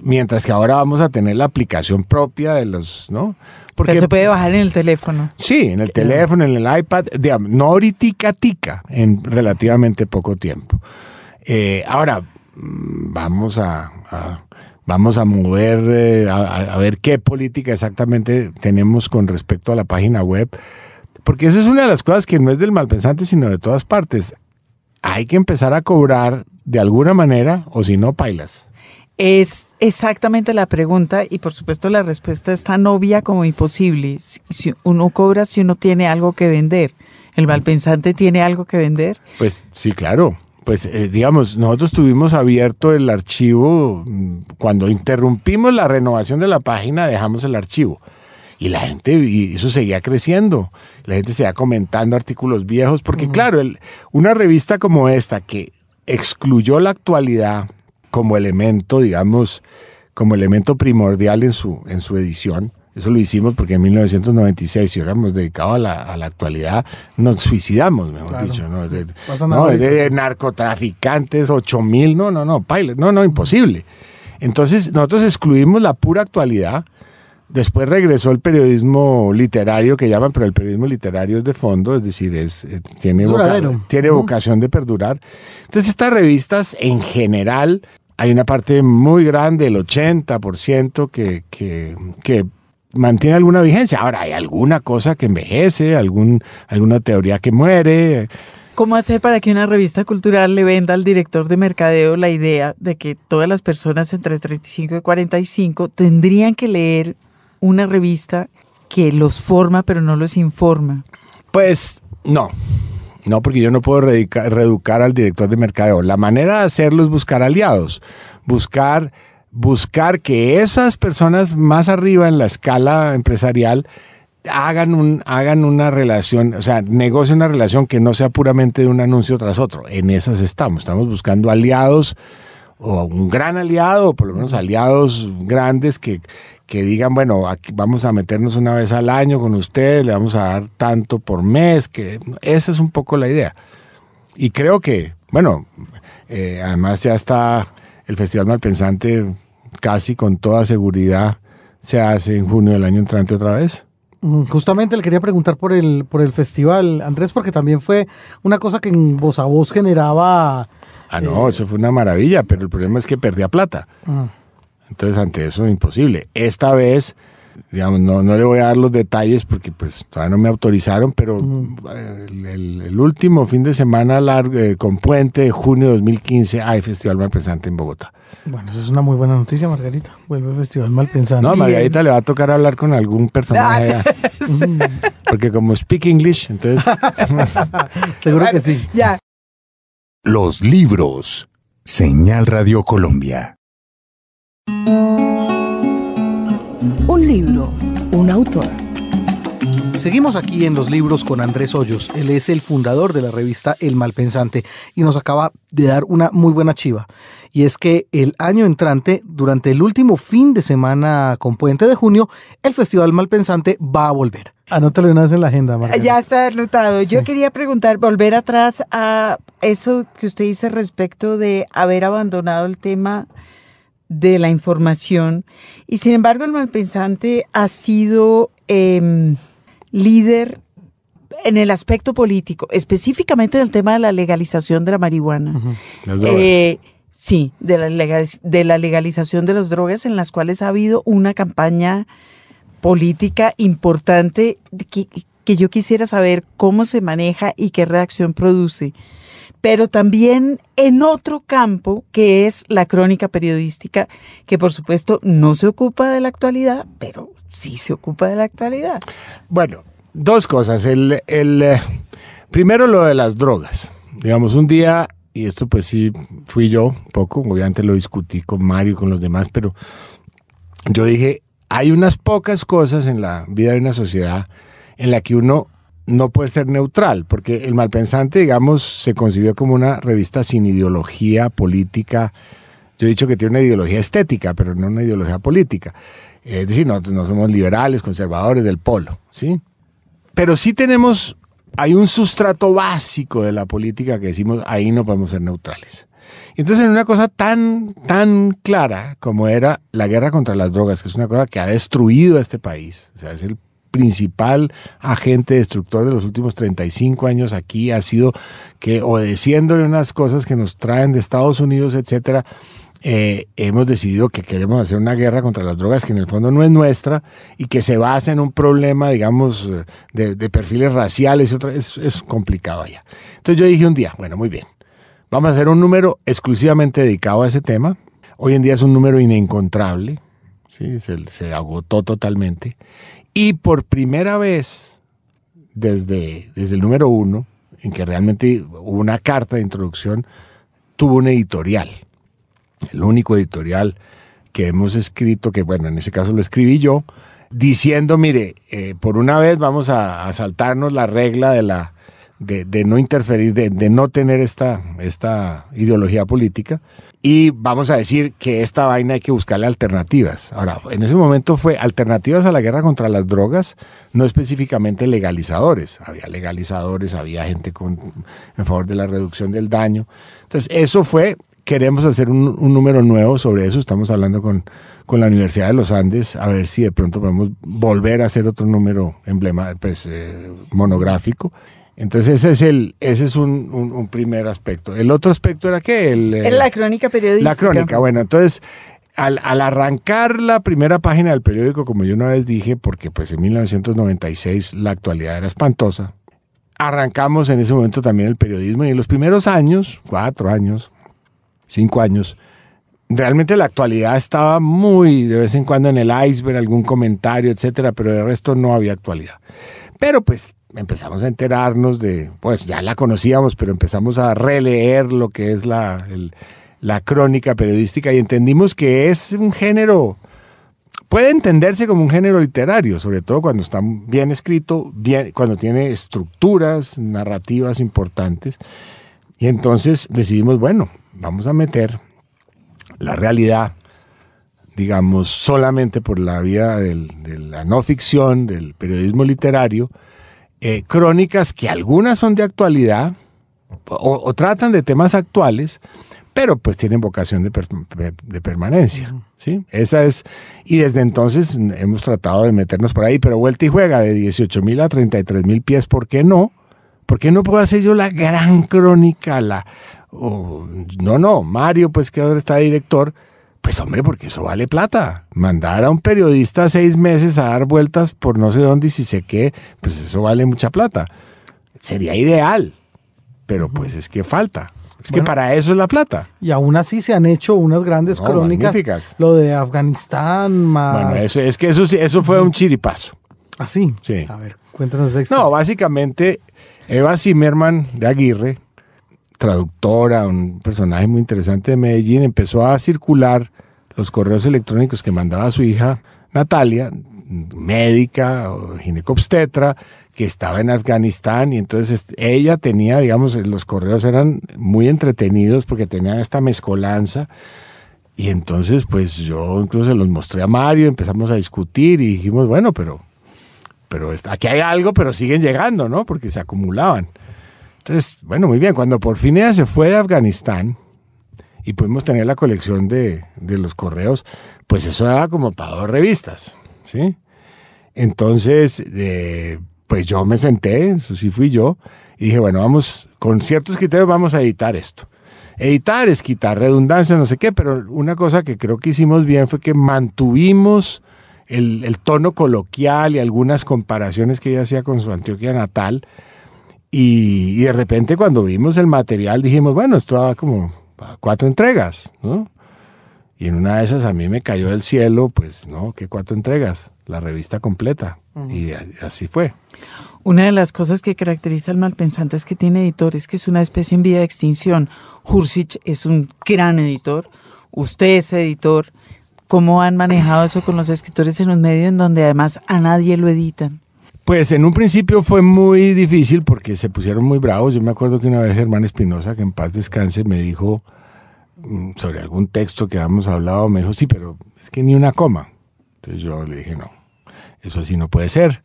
Speaker 5: Mientras que ahora vamos a tener la aplicación propia de los, ¿no?
Speaker 3: O sea, se puede bajar en el teléfono.
Speaker 5: Sí, en el teléfono, en el iPad, digamos, no ahorita tica, en relativamente poco tiempo. Eh, ahora, mm, vamos a, a- vamos a mover, eh, a, ver qué política exactamente tenemos con respecto a la página web, porque esa es una de las cosas que no es del malpensante, sino de todas partes. Hay que empezar a cobrar de alguna manera, o si no, pailas.
Speaker 3: Es exactamente la pregunta y por supuesto la respuesta es tan obvia como imposible. Si, si uno cobra si uno tiene algo que vender. ¿El malpensante tiene algo que vender?
Speaker 5: Pues sí, claro. Pues eh, digamos, nosotros tuvimos abierto el archivo, mm, cuando interrumpimos la renovación de la página, dejamos el archivo. Y la gente, y eso seguía creciendo. La gente seguía comentando artículos viejos, porque claro, el- una revista como esta que excluyó la actualidad como elemento, digamos, como elemento primordial en su, en su edición, Eso lo hicimos porque en 1996, si hubiéramos dedicado a la, a la actualidad, nos suicidamos, mejor
Speaker 1: Claro.
Speaker 5: dicho. No, de, no, de,
Speaker 1: difícil.
Speaker 5: narcotraficantes, 8 mil, no, no, no, paile, no, no, imposible. Entonces, nosotros excluimos la pura actualidad. Después regresó el periodismo literario que llaman, pero el periodismo literario es de fondo, es decir, es, eh, tiene, voca- tiene vocación de perdurar. Entonces, estas revistas en general, hay una parte muy grande, el 80%, que, que, que mantiene alguna vigencia. Ahora, hay alguna cosa que envejece, algún, alguna teoría que muere.
Speaker 3: ¿Cómo hacer para que una revista cultural le venda al director de mercadeo la idea de que todas las personas entre 35 y 45 tendrían que leer una revista que los forma pero no los informa?
Speaker 5: Pues no, no, porque yo no puedo reeducar al director de mercadeo. La manera de hacerlo es buscar aliados, buscar, buscar que esas personas más arriba en la escala empresarial hagan, un, hagan una relación, o sea, negocien una relación que no sea puramente de un anuncio tras otro. En esas estamos, estamos buscando aliados o un gran aliado, o por lo menos aliados grandes que, que digan, bueno, aquí vamos a meternos una vez al año con ustedes, le vamos a dar tanto por mes, que esa es un poco la idea. Y creo que, bueno, eh, además ya está el Festival Malpensante casi con toda seguridad se hace en junio del año entrante otra vez.
Speaker 1: Justamente le quería preguntar por el, por el festival, Andrés, porque también fue una cosa que en voz a voz generaba...
Speaker 5: Ah, no, eso fue una maravilla, pero el problema es que perdía plata.
Speaker 1: mm,
Speaker 5: Entonces, ante eso, imposible. Esta vez, digamos, no, no le voy a dar los detalles porque pues todavía no me autorizaron, pero el, el- el último fin de semana largo, eh, con puente de junio de 2015 hay Festival Malpensante en Bogotá.
Speaker 1: Bueno, eso es una muy buena noticia, Margarita. Vuelve el Festival Malpensante.
Speaker 5: No, Margarita le va a tocar hablar con algún personaje allá. Porque como speak English, entonces...
Speaker 1: Seguro que sí.
Speaker 3: Ya,
Speaker 4: Los libros. Señal Radio Colombia.
Speaker 2: Un libro, un autor.
Speaker 1: Seguimos aquí en los libros con Andrés Hoyos. Él es el fundador de la revista El Malpensante y nos acaba de dar una muy buena chiva. Y es que el año entrante, durante el último fin de semana con puente de junio, el Festival Malpensante va a volver. Anótalo una vez en la agenda, Margarita.
Speaker 3: ya está anotado. Yo quería preguntar, volver atrás a eso que usted dice respecto de haber abandonado el tema de la información. Y sin embargo, el malpensante ha sido em, líder en el aspecto político, específicamente en el tema de la legalización de la marihuana.
Speaker 1: Ujú.
Speaker 5: las drogas.
Speaker 3: Eh, sí, de la, legal- de la legalización de las drogas en las cuales ha habido una campaña política importante que, que yo quisiera saber cómo se maneja y qué reacción produce. Pero también en otro campo que es la crónica periodística, que por supuesto no se ocupa de la actualidad, pero sí se ocupa de la actualidad.
Speaker 5: Bueno, dos cosas. El, el, eh, primero lo de las drogas. Digamos, un día, y esto pues sí fui yo un poco, obviamente lo discutí con Mario y con los demás, pero yo dije, hay unas pocas cosas en la vida de una sociedad en la que uno no puede ser neutral, porque el malpensante, digamos, se concibió como una revista sin ideología política. Yo he dicho que tiene una ideología estética, pero no una ideología política. Es decir, nosotros no somos liberales, conservadores del polo, ¿sí? Pero sí tenemos, hay un sustrato básico de la política que decimos, ahí no podemos ser neutrales. Y Entonces, en una cosa tan, tan clara como era la guerra contra las drogas, que es una cosa que ha destruido a este país, o sea, es el principal agente destructor de los últimos 35 años aquí, ha sido que obedeciéndole unas cosas que nos traen de Estados Unidos, etcétera, eh, hemos decidido que queremos hacer una guerra contra las drogas que en el fondo no es nuestra y que se basa en un problema, digamos, de, perfiles raciales, es, complicado allá. Entonces yo dije un día, bueno, muy bien, vamos a hacer un número exclusivamente dedicado a ese tema. Hoy en día es un número inencontrable, ¿sí? se agotó totalmente. Y por primera vez, desde, desde el número uno, en que realmente hubo una carta de introducción, tuvo un editorial. El único editorial que hemos escrito, que bueno, en ese caso lo escribí yo, diciendo, mire, eh, por una vez vamos a, a saltarnos la regla de la, de, no interferir, de, no tener esta, esta ideología política. Y vamos a decir que esta vaina hay que buscarle alternativas. Ahora, en ese momento fue alternativas a la guerra contra las drogas, no específicamente legalizadores. Había legalizadores, había gente con, en favor de la reducción del daño. Entonces, eso fue, queremos hacer un, un número nuevo sobre eso. Estamos hablando con, con la Universidad de los Andes, a ver si de pronto podemos volver a hacer otro número emblema, pues, eh, monográfico. Entonces ese es el, ese es un, un, primer aspecto. El otro aspecto era que el,
Speaker 3: eh, la crónica periodística.
Speaker 5: La crónica, bueno, entonces al, al, arrancar la primera página del periódico, como yo una vez dije, porque pues en 1996 la actualidad era espantosa, arrancamos en ese momento también el periodismo y en los primeros años, cuatro años, cinco años, realmente la actualidad estaba muy de vez en cuando en el iceberg, algún comentario, etcétera, pero de resto no había actualidad. Pero pues empezamos a enterarnos de, pues ya la conocíamos, pero empezamos a releer lo que es la, la crónica periodística y entendimos que es un género, puede entenderse como un género literario, sobre todo cuando está bien escrito, bien, cuando tiene estructuras narrativas importantes. Y entonces decidimos, bueno, vamos a meter la realidad, digamos, solamente por la vía de la no ficción, del periodismo literario, eh, crónicas que algunas son de actualidad o, tratan de temas actuales, pero pues tienen vocación de, de, permanencia. ¿sí? Esa es, y desde entonces hemos tratado de meternos por ahí, pero vuelta y juega de 18 mil a 33 mil pies, ¿por qué no? ¿Por qué no puedo hacer yo la gran crónica? La, no, no, Mario, pues que ahora está director, pues hombre, porque eso vale plata. Mandar a un periodista seis meses a dar vueltas por no sé dónde y si sé qué, pues eso vale mucha plata. Sería ideal, pero pues es que falta. Es que para eso es la plata.
Speaker 1: Y aún así se han hecho unas grandes crónicas. Lo de Afganistán más.
Speaker 5: Bueno, eso, es que eso, eso fue un chiripazo.
Speaker 1: ¿Ah, sí?
Speaker 5: Sí.
Speaker 1: A ver, cuéntanos
Speaker 5: No, básicamente, Eva Zimmerman de Aguirre, traductora, un personaje muy interesante de Medellín, empezó a circular los correos electrónicos que mandaba su hija Natalia, médica o ginecobstetra, que estaba en Afganistán y entonces ella tenía, digamos, los correos eran muy entretenidos porque tenían esta mezcolanza y entonces pues yo incluso los mostré a Mario, empezamos a discutir y dijimos, bueno, pero, pero aquí hay algo, pero siguen llegando, ¿no? Porque se acumulaban. Entonces, bueno, muy bien, cuando por fin ella se fue de Afganistán y pudimos tener la colección de, los correos, pues eso daba como para dos revistas, ¿sí? Entonces, eh, pues yo me senté, eso sí fui yo, y dije, bueno, vamos, con ciertos criterios vamos a editar esto. Editar es quitar redundancia, no sé qué, pero una cosa que creo que hicimos bien fue que mantuvimos el, el tono coloquial y algunas comparaciones que ella hacía con su Antioquia natal, y, de repente cuando vimos el material dijimos, bueno, esto va como cuatro entregas, ¿no? Y en una de esas a mí me cayó del cielo, pues, ¿no? ¿Qué cuatro entregas? La revista completa. Y así fue.
Speaker 3: Una de las cosas que caracteriza al malpensante es que tiene editores, que es una especie en vía de extinción. Hursich es un gran editor, usted es editor. ¿Cómo han manejado eso con los escritores en un medio en donde además a nadie lo editan?
Speaker 5: Pues en un principio fue muy difícil porque se pusieron muy bravos. Yo me acuerdo que una vez Germán Espinosa, que en paz descanse, me dijo mm, sobre algún texto que habíamos hablado, me dijo, sí, pero es que ni una coma. Entonces yo le dije, no, eso así no puede ser.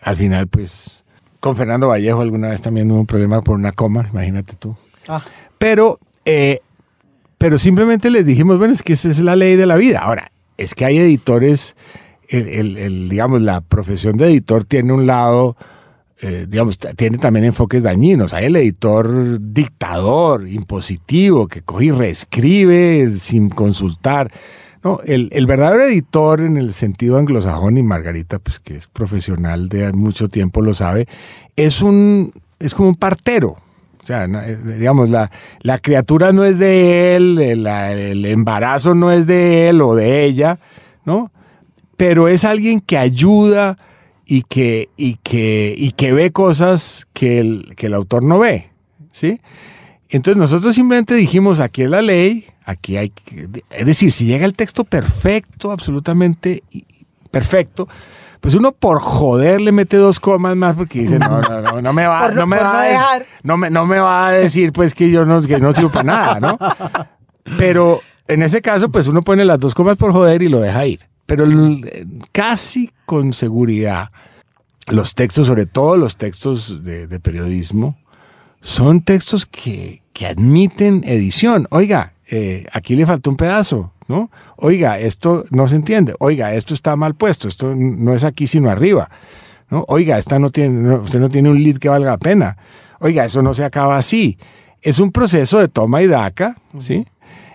Speaker 5: Al final, pues, con Fernando Vallejo alguna vez también hubo un problema por una coma, imagínate tú. Ah. Pero, eh, pero simplemente les dijimos, bueno, es que esa es la ley de la vida. Ahora, es que hay editores el, digamos, la profesión de editor tiene un lado, eh, digamos, tiene también enfoques dañinos. Hay el editor dictador, impositivo, que coge y reescribe sin consultar. No, el, el, verdadero editor en el sentido anglosajón, y Margarita, pues que es profesional de mucho tiempo, lo sabe, es un, es como un partero. O sea, eh, digamos, la, la criatura no es de él, el, el embarazo no es de él o de ella, ¿no? Pero es alguien que ayuda y que, y que, y que ve cosas que el, que el autor no ve. ¿sí? Entonces nosotros simplemente dijimos, aquí es la ley, aquí hay que... Es decir, si llega el texto perfecto, absolutamente perfecto, pues uno por joder le mete dos comas más porque dice, no, no, no, no me va,
Speaker 3: no-
Speaker 5: me va a de-
Speaker 3: dejar.
Speaker 5: no me, no me va a decir pues que yo no, que no sirvo para nada, ¿no? Pero en ese caso, pues uno pone las dos comas por joder y lo deja ir. Pero el- casi con seguridad, los textos, sobre todo los textos de, de periodismo, son textos que, que admiten edición. Oiga, eh, aquí le faltó un pedazo, ¿no? Oiga, esto no se entiende. Oiga, esto está mal puesto. Esto no es aquí sino arriba. ¿no? Oiga, esta no tiene, no, usted no tiene un lead que valga la pena. Oiga, eso no se acaba así. Es un proceso de toma y daca, ¿sí?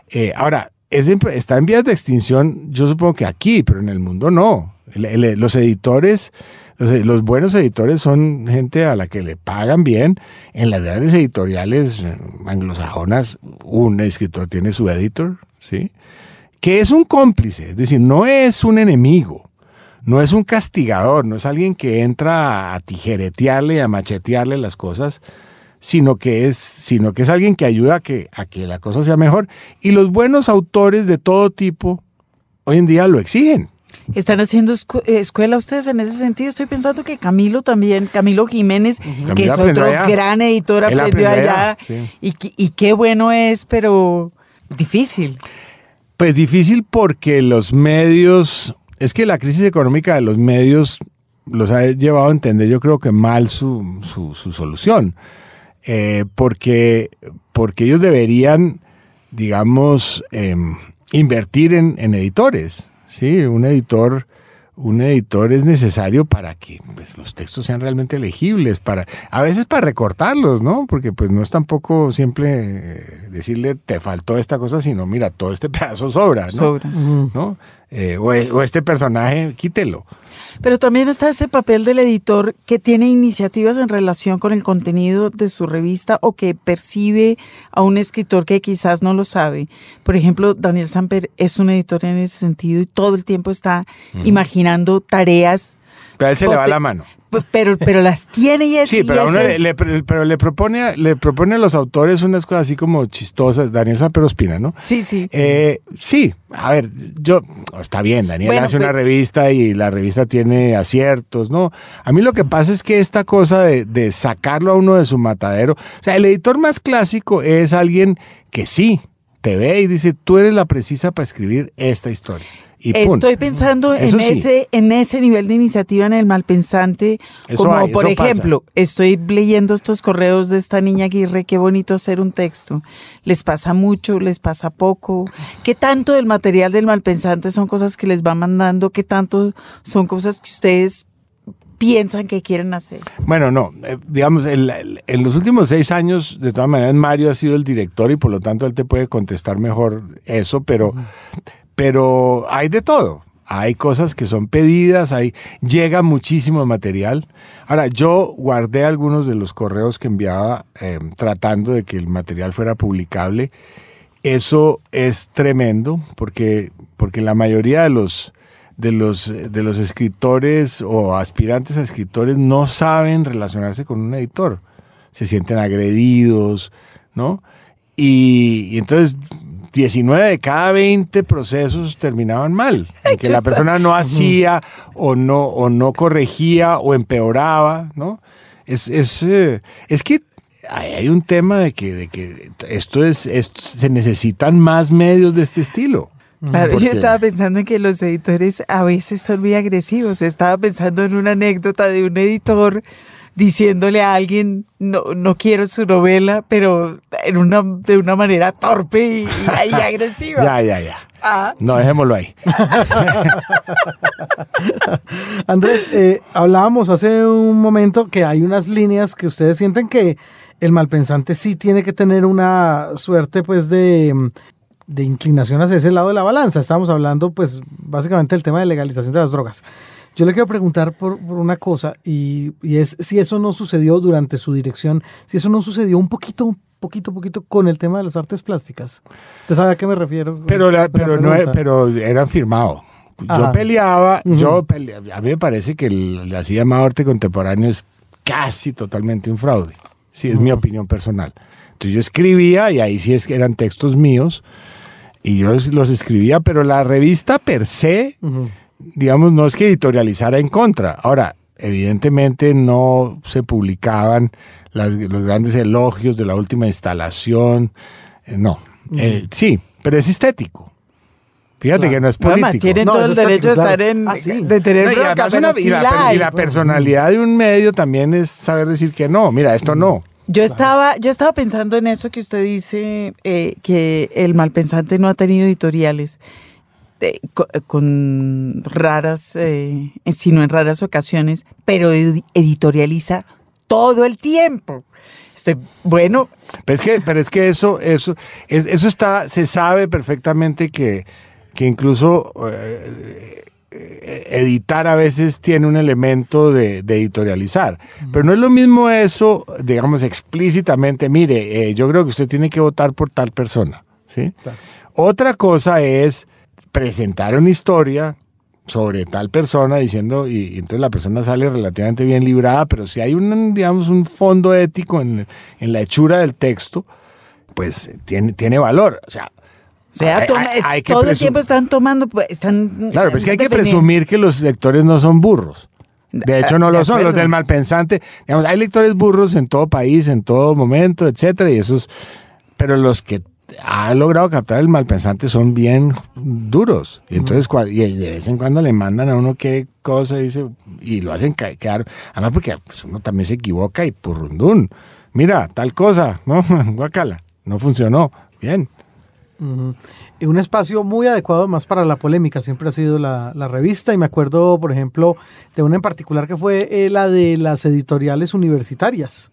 Speaker 5: Eh, ahora, está en vías de extinción, yo supongo que aquí, pero en el mundo no. Los editores, los, buenos editores son gente a la que le pagan bien. En las grandes editoriales eh, anglosajonas, un escritor tiene su editor, ¿sí? Que es un cómplice, es decir, no es un enemigo. No es un castigador, no es alguien que entra a tijeretearle, a machetearle las cosas, sino que es, sino que es alguien que ayuda a que, a que la cosa sea mejor. Y los buenos autores de todo tipo hoy en día lo exigen.
Speaker 3: ¿Están haciendo escu- eh, escuela ustedes en ese sentido? Estoy pensando que Camilo también, Camilo Jiménez, que
Speaker 5: Camilo
Speaker 3: es otro
Speaker 5: allá.
Speaker 3: gran editor,
Speaker 5: Él
Speaker 3: aprendió allá.
Speaker 5: allá, sí.
Speaker 3: y, qué bueno es, pero difícil.
Speaker 5: Pues difícil porque los medios, es que la crisis económica de los medios los ha llevado a entender yo creo que mal su, su, su solución. Eh, porque, porque ellos deberían, digamos, em, invertir en, en editores. ¿sí? Un editor... Un editor es necesario para que pues, los textos sean realmente legibles, para, a veces para recortarlos, ¿no? Porque pues no es tampoco siempre eh, decirle te faltó esta cosa, sino mira, todo este pedazo sobra, ¿no?
Speaker 3: Sobra.
Speaker 5: ¿no? Eh, o, e- o este personaje, quítelo.
Speaker 3: Pero también está ese papel del editor que tiene iniciativas en relación con el contenido de su revista o que percibe a un escritor que quizás no lo sabe. Por ejemplo, Daniel Samper es un editor en ese sentido y todo el tiempo está imaginando tareas,
Speaker 5: Pero a él se le va la mano.
Speaker 3: Pero, pero las tiene y es
Speaker 5: Sí, pero, uno le, pero le propone, a- le propone a los autores unas cosas así como chistosas. Daniel Samper Ospina, ¿no?
Speaker 3: Sí, sí.
Speaker 5: Eh, sí, a ver, yo, está bien, Daniel
Speaker 3: Bueno,
Speaker 5: hace una
Speaker 3: pero-
Speaker 5: revista y la revista tiene aciertos, ¿no? A mí lo que pasa es que esta cosa de, de sacarlo a uno de su matadero, o sea, el editor más clásico es alguien que sí, te ve y dice, tú eres la precisa para escribir esta historia. Y.
Speaker 3: Estoy pensando
Speaker 5: Eso
Speaker 3: en
Speaker 5: sí.
Speaker 3: ese en ese nivel de iniciativa en el malpensante,
Speaker 5: Eso
Speaker 3: como
Speaker 5: hay,
Speaker 3: por
Speaker 5: pasa.
Speaker 3: ejemplo, estoy leyendo estos correos de esta niña Aguirre, qué bonito hacer un texto. Les pasa mucho, les pasa poco. ¿Qué tanto del material del malpensante son cosas que les va mandando? ¿Qué tanto son cosas que ustedes piensan que quieren hacer?
Speaker 5: Bueno, no, eh, digamos, el- el- en los últimos seis años, de todas maneras, Mario ha sido el director y por lo tanto él te puede contestar mejor eso, pero, pero hay de todo. Hay cosas que son pedidas, hay, llega muchísimo material. Ahora, yo guardé algunos de los correos que enviaba eh, tratando de que el material fuera publicable. Eso es tremendo porque, porque la mayoría de los, de los, de los escritores o aspirantes a escritores no saben relacionarse con un editor. Se sienten agredidos, ¿no? Y entonces 19 de cada 20 procesos terminaban mal. en que la persona no hacía o no, o no corregía o empeoraba, ¿no? Es, es, eh, es que hay un tema de que, de que esto es, esto- se necesitan más medios de este estilo.
Speaker 3: Claro, yo estaba pensando en que los editores a veces son muy agresivos. Estaba pensando en una anécdota de un editor diciéndole a alguien, no, no quiero su novela, pero en una, de una manera torpe y, y ahí agresiva.
Speaker 5: Ya, ya, ya.
Speaker 3: Ah,
Speaker 5: No, dejémoslo ahí.
Speaker 1: Andrés, eh, hablábamos hace un momento que hay unas líneas que ustedes sienten que el malpensante sí tiene que tener una suerte pues de, de inclinación hacia ese lado de la balanza. Estábamos hablando pues básicamente del tema de legalización de las drogas. Yo le quiero preguntar por, por una cosa y, y es si eso no sucedió durante su dirección, si eso no sucedió un poquito, un poquito, poquito con el tema de las artes plásticas. ¿Usted sabe a qué me refiero?
Speaker 5: Pero, la- pero, no, pero eran firmados. Yo peleaba,
Speaker 1: Ujú.
Speaker 5: yo pele- a mí me parece que el, así llamado arte contemporáneo es casi totalmente un fraude. Sí, es mi opinión personal. Entonces yo escribía y ahí sí es que eran textos míos y yo los, los escribía, pero la revista per se
Speaker 1: Ujú.
Speaker 5: Digamos, no es que editorializara en contra. Ahora, evidentemente no se publicaban las- los grandes elogios de la última instalación. eh, no. Eh, sí, pero es estético. Fíjate
Speaker 1: Claro.
Speaker 5: que no es
Speaker 3: Además,
Speaker 5: político.
Speaker 3: tienen
Speaker 1: No,
Speaker 3: todo el derecho de
Speaker 1: claro.
Speaker 3: estar en,
Speaker 1: Ah, sí.
Speaker 3: de tener
Speaker 5: No, y,
Speaker 3: bronca,
Speaker 5: una- y la, y la personalidad de un medio también es saber decir que no. Mira, esto no.
Speaker 3: Yo estaba, yo estaba pensando en eso que usted dice, eh, que el malpensante no ha tenido editoriales, eh, co- con, raras, eh, sino en raras ocasiones, pero edi- editorializa todo el tiempo. Estoy, bueno,
Speaker 5: Pero es que, pero es que eso, eso, es- eso está, se sabe perfectamente que, que incluso eh, eh, editar a veces tiene un elemento de, de editorializar. Pero no es lo mismo eso, digamos, explícitamente, mire, eh, yo creo que usted tiene que votar por tal persona. ¿sí?
Speaker 1: Claro.
Speaker 5: Otra cosa es presentar una historia sobre tal persona diciendo, y, y entonces la persona sale relativamente bien librada, pero si hay un, digamos, un fondo ético en, en la hechura del texto, pues tiene, tiene valor. O sea,
Speaker 3: o sea, toma-
Speaker 5: hay- hay que
Speaker 3: todo el tiempo están tomando, pues, están...
Speaker 5: Claro, pero es que hay que presumir que los lectores no son burros. De hecho, no lo son. Los del malpensante, digamos, hay lectores burros en todo país, en todo momento, etcétera, y esos, pero los que ha logrado captar el malpensante son bien duros. Y entonces, y de vez en cuando le mandan a uno qué cosa dice, y lo hacen quedar, además porque pues, uno también se equivoca y purrundún. Mira, tal cosa, ¿no? Guacala, no funcionó. Bien.
Speaker 1: Y un espacio muy adecuado más para la polémica siempre ha sido la, la revista y me acuerdo, por ejemplo, de una en particular que fue eh, la de las editoriales universitarias.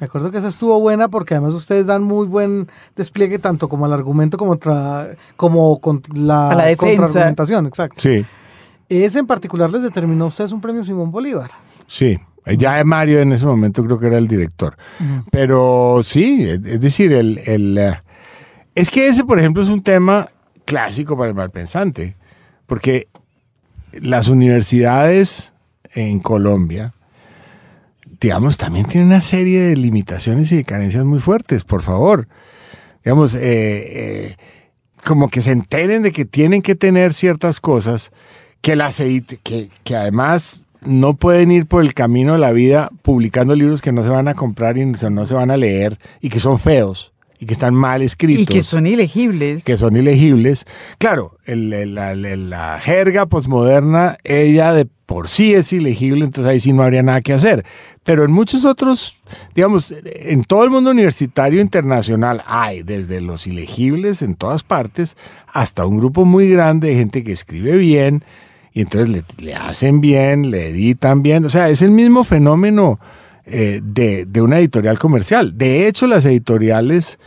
Speaker 1: Me acuerdo que esa estuvo buena porque además ustedes dan muy buen despliegue tanto como al argumento como, tra- como con la,
Speaker 3: A la
Speaker 1: contraargumentación, exacto.
Speaker 5: Sí,
Speaker 1: Ese en particular les determinó a ustedes un premio Simón Bolívar.
Speaker 5: sí. Ya Mario en ese momento creo que era el director. Pero sí, es es decir, el, el, eh, es que ese, por ejemplo, es un tema clásico para el malpensante, porque las universidades en Colombia, digamos, también tienen una serie de limitaciones y de carencias muy fuertes, por favor. Digamos, eh, eh, como que se enteren de que tienen que tener ciertas cosas que las que, que además no pueden ir por el camino de la vida publicando libros que no se van a comprar y no se van a leer y que son feos y que están mal escritos
Speaker 3: Y que son ilegibles.
Speaker 5: que son ilegibles. Claro, el- el- la, la- la jerga posmoderna, ella de por sí es ilegible, entonces ahí sí no habría nada que hacer. Pero en muchos otros, digamos, en todo el mundo universitario internacional hay desde los ilegibles en todas partes hasta un grupo muy grande de gente que escribe bien y entonces le, hacen bien, le editan bien. O sea, es el mismo fenómeno eh, de, de una editorial comercial. De hecho, las editoriales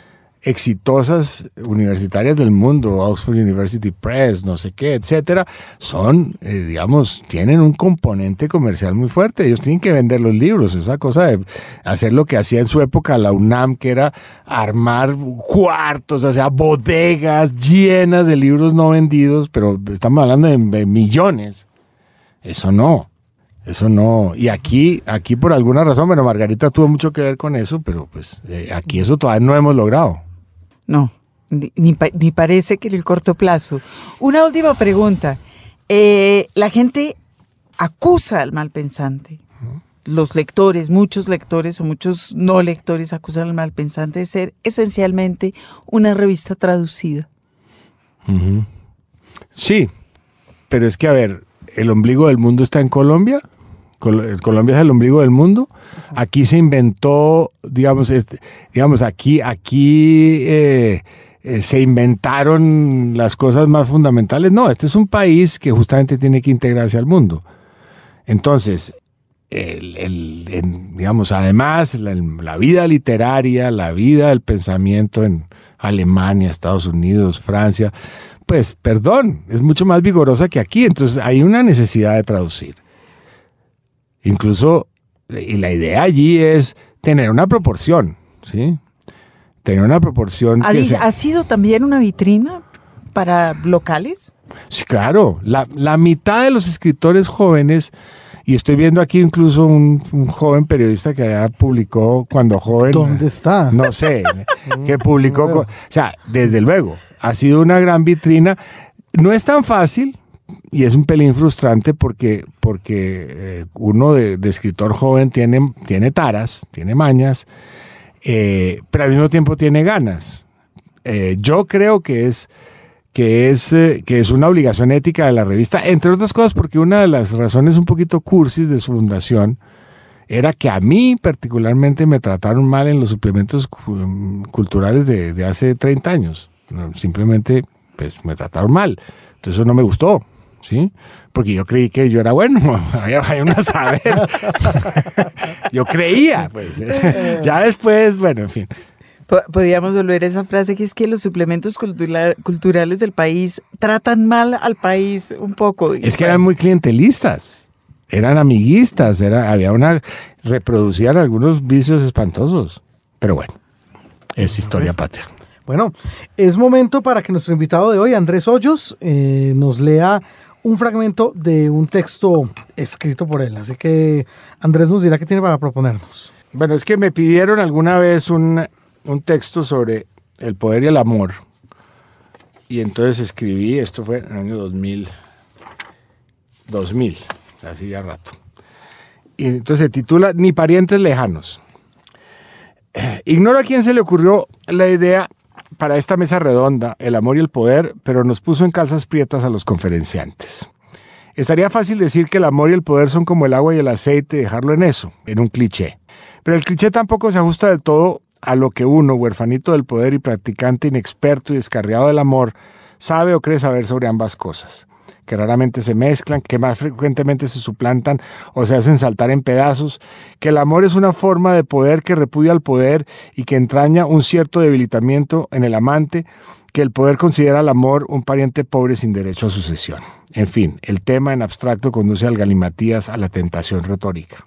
Speaker 5: exitosas universitarias del mundo, Oxford University Press, no sé qué, etcétera, son, eh, digamos, tienen un componente comercial muy fuerte. Ellos tienen que vender los libros, esa cosa de hacer lo que hacía en su época la UNAM, que era armar cuartos, o sea, bodegas llenas de libros no vendidos, pero estamos hablando de, millones. Eso no. Eso no. Y aquí, aquí por alguna razón, bueno, Margarita tuvo mucho que ver con eso, pero pues eh, aquí eso todavía no hemos logrado.
Speaker 3: No, ni, ni pa- ni parece que en el corto plazo. Una última pregunta. Eh, la gente acusa al malpensante. Los lectores, muchos lectores o muchos no lectores acusan al malpensante de ser esencialmente una revista traducida.
Speaker 5: Sí, pero es que, a ver, el ombligo del mundo está en Colombia. Col- Colombia es el ombligo del mundo. Aquí se inventó, digamos, este, digamos, aquí, aquí eh, eh, se inventaron las cosas más fundamentales. No, este es un país que justamente tiene que integrarse al mundo. Entonces, el, digamos, además, la, la vida literaria, la vida del pensamiento en Alemania, Estados Unidos, Francia, pues, perdón, es mucho más vigorosa que aquí. Entonces, hay una necesidad de traducir. Incluso, y la idea allí es tener una proporción, ¿sí? Tener una proporción
Speaker 3: ¿Ha,
Speaker 5: que
Speaker 3: di-
Speaker 5: se-
Speaker 3: ha sido también una vitrina para locales?
Speaker 5: Sí, claro. La, la mitad de los escritores jóvenes, y estoy viendo aquí incluso un, un joven periodista que ya publicó cuando joven.
Speaker 1: ¿Dónde está?
Speaker 5: No sé, que publicó. O sea, desde luego, ha sido una gran vitrina. No es tan fácil. Y es un pelín frustrante porque, porque eh, uno de, escritor joven tiene, tiene taras, tiene mañas, eh, pero al mismo tiempo tiene ganas. Eh, yo creo que es, que, es, que es una obligación ética de la revista, entre otras cosas porque una de las razones un poquito cursis de su fundación era que a mí particularmente me trataron mal en los suplementos culturales de, de hace 30 años. Simplemente pues me trataron mal. Entonces eso no me gustó, ¿sí? Porque yo creí que yo era bueno, había una saber. yo creía, pues. ya después, bueno, en fin.
Speaker 3: Podríamos volver a esa frase que es que los suplementos culturales del país tratan mal al país un poco.
Speaker 5: Es que eran muy clientelistas, eran amiguistas, era, había una, reproducían algunos vicios espantosos. Pero bueno, es historia patria.
Speaker 1: Bueno, es momento para que nuestro invitado de hoy, Andrés Hoyos, eh, nos lea un fragmento de un texto escrito por él. Así que Andrés nos dirá qué tiene para proponernos.
Speaker 5: Bueno, es que me pidieron alguna vez un, texto sobre el poder y el amor. Y entonces escribí, esto fue en el año 2000, 2000, así ya rato. Y entonces se titula Ni parientes lejanos. Ignoro a quién se le ocurrió la idea para esta mesa redonda, el amor y el poder, pero nos puso en calzas prietas a los conferenciantes. Estaría fácil decir que el amor y el poder son como el agua y el aceite, dejarlo en eso, en un cliché. Pero el cliché tampoco se ajusta del todo a lo que uno, huerfanito del poder y practicante inexperto y descarriado del amor, sabe o cree saber sobre ambas cosas que raramente se mezclan, que más frecuentemente se suplantan o se hacen saltar en pedazos, que el amor es una forma de poder que repudia al poder y que entraña un cierto debilitamiento en el amante, que el poder considera al amor un pariente pobre sin derecho a sucesión. En fin, el tema en abstracto conduce al galimatías a la tentación retórica.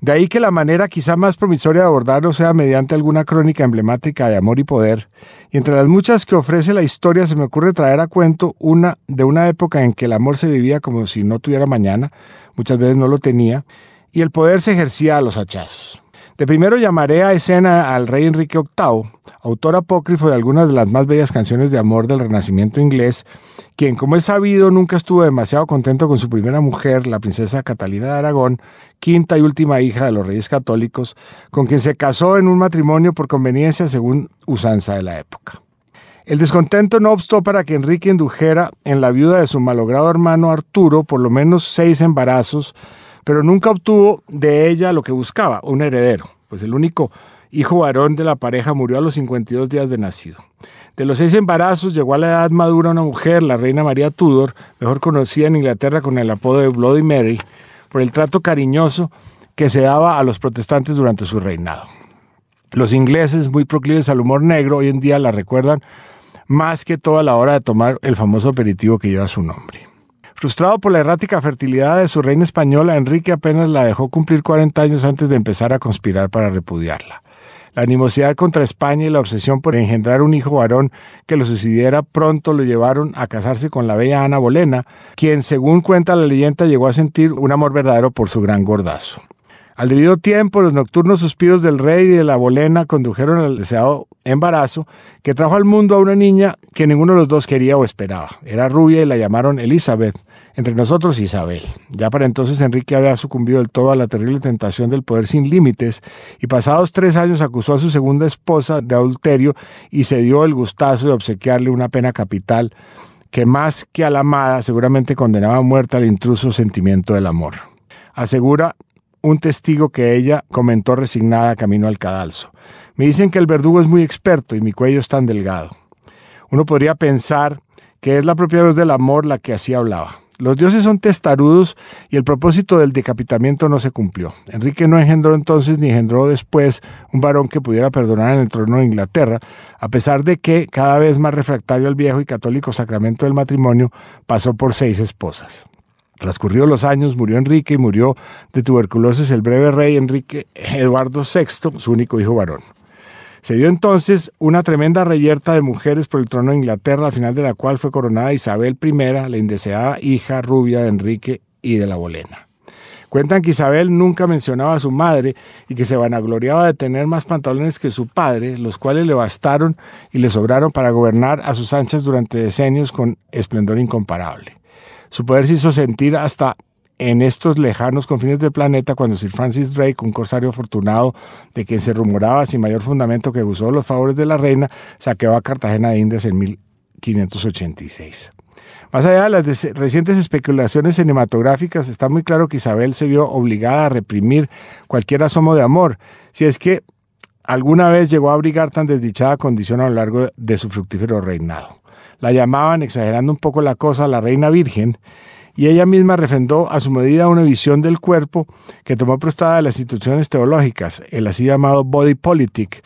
Speaker 5: De ahí que la manera quizá más promisoria de abordarlo sea mediante alguna crónica emblemática de amor y poder, y entre las muchas que ofrece la historia se me ocurre traer a cuento una de una época en que el amor se vivía como si no tuviera mañana, muchas veces no lo tenía, y el poder se ejercía a los hachazos. De primero llamaré a escena al rey Enrique VIII, autor apócrifo de algunas de las más bellas canciones de amor del Renacimiento inglés, quien, como es sabido, nunca estuvo demasiado contento con su primera mujer, la princesa Catalina de Aragón, quinta y última hija de los reyes católicos, con quien se casó en un matrimonio por conveniencia según usanza de la época. El descontento no obstó para que Enrique indujera en la viuda de su malogrado hermano Arturo por lo menos seis embarazos, pero nunca obtuvo de ella lo que buscaba, un heredero, pues el único hijo varón de la pareja murió a los 52 días de nacido. De los seis embarazos llegó a la edad madura una mujer, la reina María Tudor, mejor conocida en Inglaterra con el apodo de Bloody Mary, por el trato cariñoso que se daba a los protestantes durante su reinado. Los ingleses, muy proclives al humor negro, hoy en día la recuerdan más que toda la hora de tomar el famoso aperitivo que lleva su nombre. Frustrado por la errática fertilidad de su reina española, Enrique apenas la dejó cumplir 40 años antes de empezar a conspirar para repudiarla. La animosidad contra España y la obsesión por engendrar un hijo varón que lo sucediera pronto lo llevaron a casarse con la bella Ana Bolena, quien, según cuenta la leyenda, llegó a sentir un amor verdadero por su gran gordazo. Al debido tiempo, los nocturnos suspiros del rey y de la Bolena condujeron al deseado embarazo que trajo al mundo a una niña que ninguno de los dos quería o esperaba. Era rubia y la llamaron Elizabeth, entre nosotros Isabel. Ya para entonces Enrique había sucumbido del todo a la terrible tentación del poder sin límites y pasados tres años acusó a su segunda esposa de adulterio y se dio el gustazo de obsequiarle una pena capital que más que a la amada seguramente condenaba a muerte al intruso sentimiento del amor. Asegura un testigo que ella comentó resignada camino al cadalso. Me dicen que el verdugo es muy experto y mi cuello es tan delgado. Uno podría pensar que es la propia voz del amor la que así hablaba. Los dioses son testarudos y el propósito del decapitamiento no se cumplió. Enrique no engendró entonces ni engendró después un varón que pudiera perdonar en el trono de Inglaterra, a pesar de que, cada vez más refractario al viejo y católico sacramento del matrimonio, pasó por seis esposas. Transcurridos los años, murió Enrique y murió de tuberculosis el breve rey Enrique Eduardo VI, su único hijo varón. Se dio entonces una tremenda reyerta de mujeres por el trono de Inglaterra, al final de la cual fue coronada Isabel I, la indeseada hija rubia de Enrique y de la Bolena. Cuentan que Isabel nunca mencionaba a su madre y que se vanagloriaba de tener más pantalones que su padre, los cuales le bastaron y le sobraron para gobernar a sus anchas durante decenios con esplendor incomparable. Su poder se hizo sentir hasta en estos lejanos confines del planeta cuando Sir Francis Drake, un corsario afortunado de quien se rumoraba sin mayor fundamento que gozó los favores de la reina, saqueó a Cartagena de Indias en 1586. Más allá de las recientes especulaciones cinematográficas, está muy claro que Isabel se vio obligada a reprimir cualquier asomo de amor, si es que alguna vez llegó a abrigar tan desdichada condición a lo largo de su fructífero reinado. La llamaban, exagerando un poco la cosa, la reina virgen, y ella misma refrendó a su medida una visión del cuerpo que tomó prestada de las instituciones teológicas, el así llamado body politic,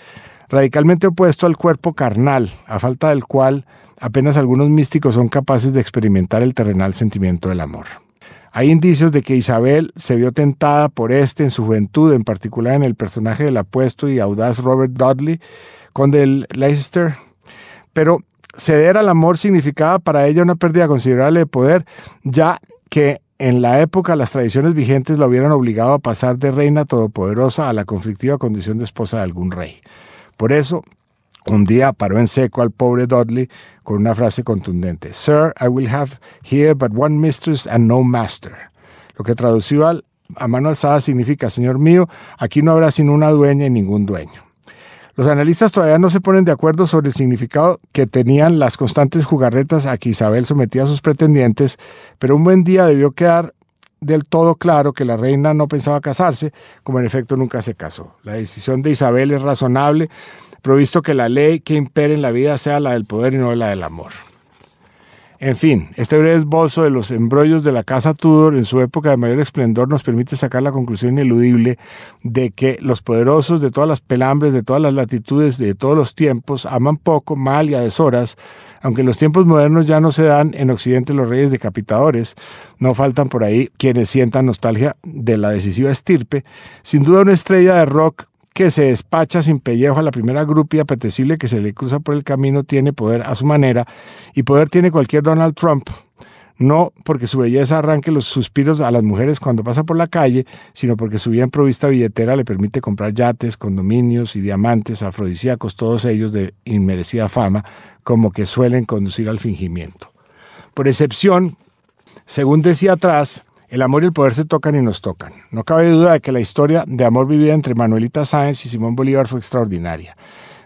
Speaker 5: radicalmente opuesto al cuerpo carnal, a falta del cual apenas algunos místicos son capaces de experimentar el terrenal sentimiento del amor. Hay indicios de que Isabel se vio tentada por este en su juventud, en particular en el personaje del apuesto y audaz Robert Dudley, conde del Leicester, pero ceder al amor significaba para ella una pérdida considerable de poder, ya que en la época las tradiciones vigentes la hubieran obligado a pasar de reina todopoderosa a la conflictiva condición de esposa de algún rey. Por eso, un día paró en seco al pobre Dudley con una frase contundente: Sir, I will have here but one mistress and no master. Lo que traducido a mano alzada significa: Señor mío, aquí no habrá sino una dueña y ningún dueño. Los analistas todavía no se ponen de acuerdo sobre el significado que tenían las constantes jugarretas a que Isabel sometía a sus pretendientes, pero un buen día debió quedar del todo claro que la reina no pensaba casarse, como en efecto nunca se casó. La decisión de Isabel es razonable, provisto que la ley que impere en la vida sea la del poder y no la del amor. En fin, este breve esbozo de los embrollos de la casa Tudor en su época de mayor esplendor nos permite sacar la conclusión ineludible de que los poderosos de todas las pelambres, de todas las latitudes, de todos los tiempos, aman poco, mal y a deshoras, aunque en los tiempos modernos ya no se dan en Occidente los reyes decapitadores, no faltan por ahí quienes sientan nostalgia de la decisiva estirpe, sin duda una estrella de rock que se despacha sin pellejo a la primera grupi apetecible que se le cruza por el camino tiene poder a su manera y poder tiene cualquier Donald Trump. No porque su belleza arranque los suspiros a las mujeres cuando pasa por la calle, sino porque su bien provista billetera le permite comprar yates, condominios y diamantes afrodisíacos, todos ellos de inmerecida fama, como que suelen conducir al fingimiento. Por excepción, según decía atrás, el amor y el poder se tocan y nos tocan. No cabe duda de que la historia de amor vivida entre Manuelita Sáenz y Simón Bolívar fue extraordinaria.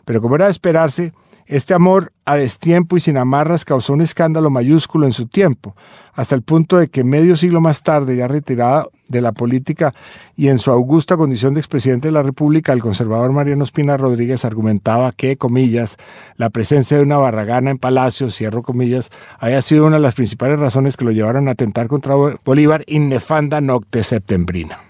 Speaker 5: Pero como era de esperarse, este amor a destiempo y sin amarras causó un escándalo mayúsculo en su tiempo, hasta el punto de que medio siglo más tarde, ya retirada de la política y en su augusta condición de expresidente de la República, el conservador Mariano Espina Rodríguez argumentaba que, comillas, la presencia de una barragana en Palacio, cierro comillas, había sido una de las principales razones que lo llevaron a atentar contra Bolívar in nefanda nocte septembrina.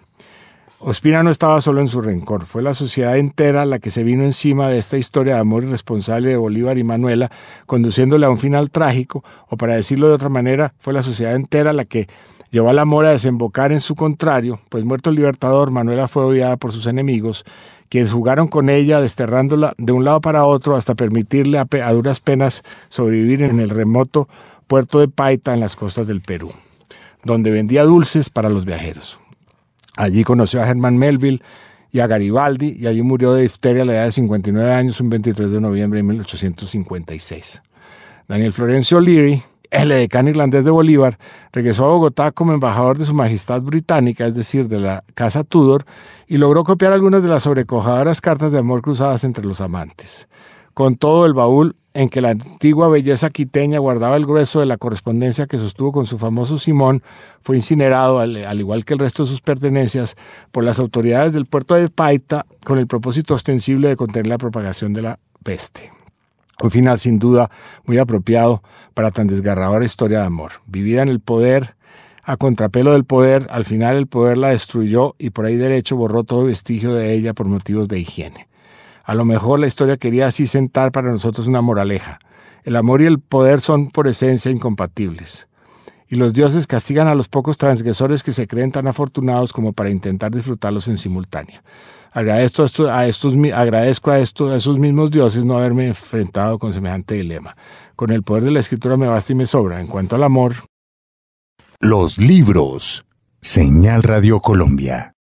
Speaker 5: Ospina no estaba solo en su rencor, fue la sociedad entera la que se vino encima de esta historia de amor irresponsable de Bolívar y Manuela, conduciéndole a un final trágico, o para decirlo de otra manera, fue la sociedad entera la que llevó al amor a desembocar en su contrario, pues muerto el libertador, Manuela fue odiada por sus enemigos, quienes jugaron con ella, desterrándola de un lado para otro hasta permitirle a, a duras penas sobrevivir en el remoto puerto de Paita en las costas del Perú, donde vendía dulces para los viajeros. Allí conoció a Herman Melville y a Garibaldi y allí murió de difteria a la edad de 59 años un 23 de noviembre de 1856. Daniel Florencio Leary, el decano irlandés de Bolívar, regresó a Bogotá como embajador de su majestad británica, es decir, de la Casa Tudor, y logró copiar algunas de las sobrecojadoras cartas de amor cruzadas entre los amantes. Con todo el baúl en que la antigua belleza quiteña guardaba el grueso de la correspondencia que sostuvo con su famoso Simón, fue incinerado, al, igual que el resto de sus pertenencias, por las autoridades del puerto de Paita con el propósito ostensible de contener la propagación de la peste. Un final sin duda muy apropiado para tan desgarradora historia de amor. Vivida en el poder, a contrapelo del poder, al final el poder la destruyó y por ahí derecho borró todo vestigio de ella por motivos de higiene. A lo mejor la historia quería así sentar para nosotros una moraleja. El amor y el poder son por esencia incompatibles. Y los dioses castigan a los pocos transgresores que se creen tan afortunados como para intentar disfrutarlos en simultánea. Agradezco a, estos, agradezco a, a esos mismos dioses no haberme enfrentado con semejante dilema. Con el poder de la escritura me basta y me sobra. En cuanto al amor...
Speaker 4: Los libros. Señal Radio Colombia.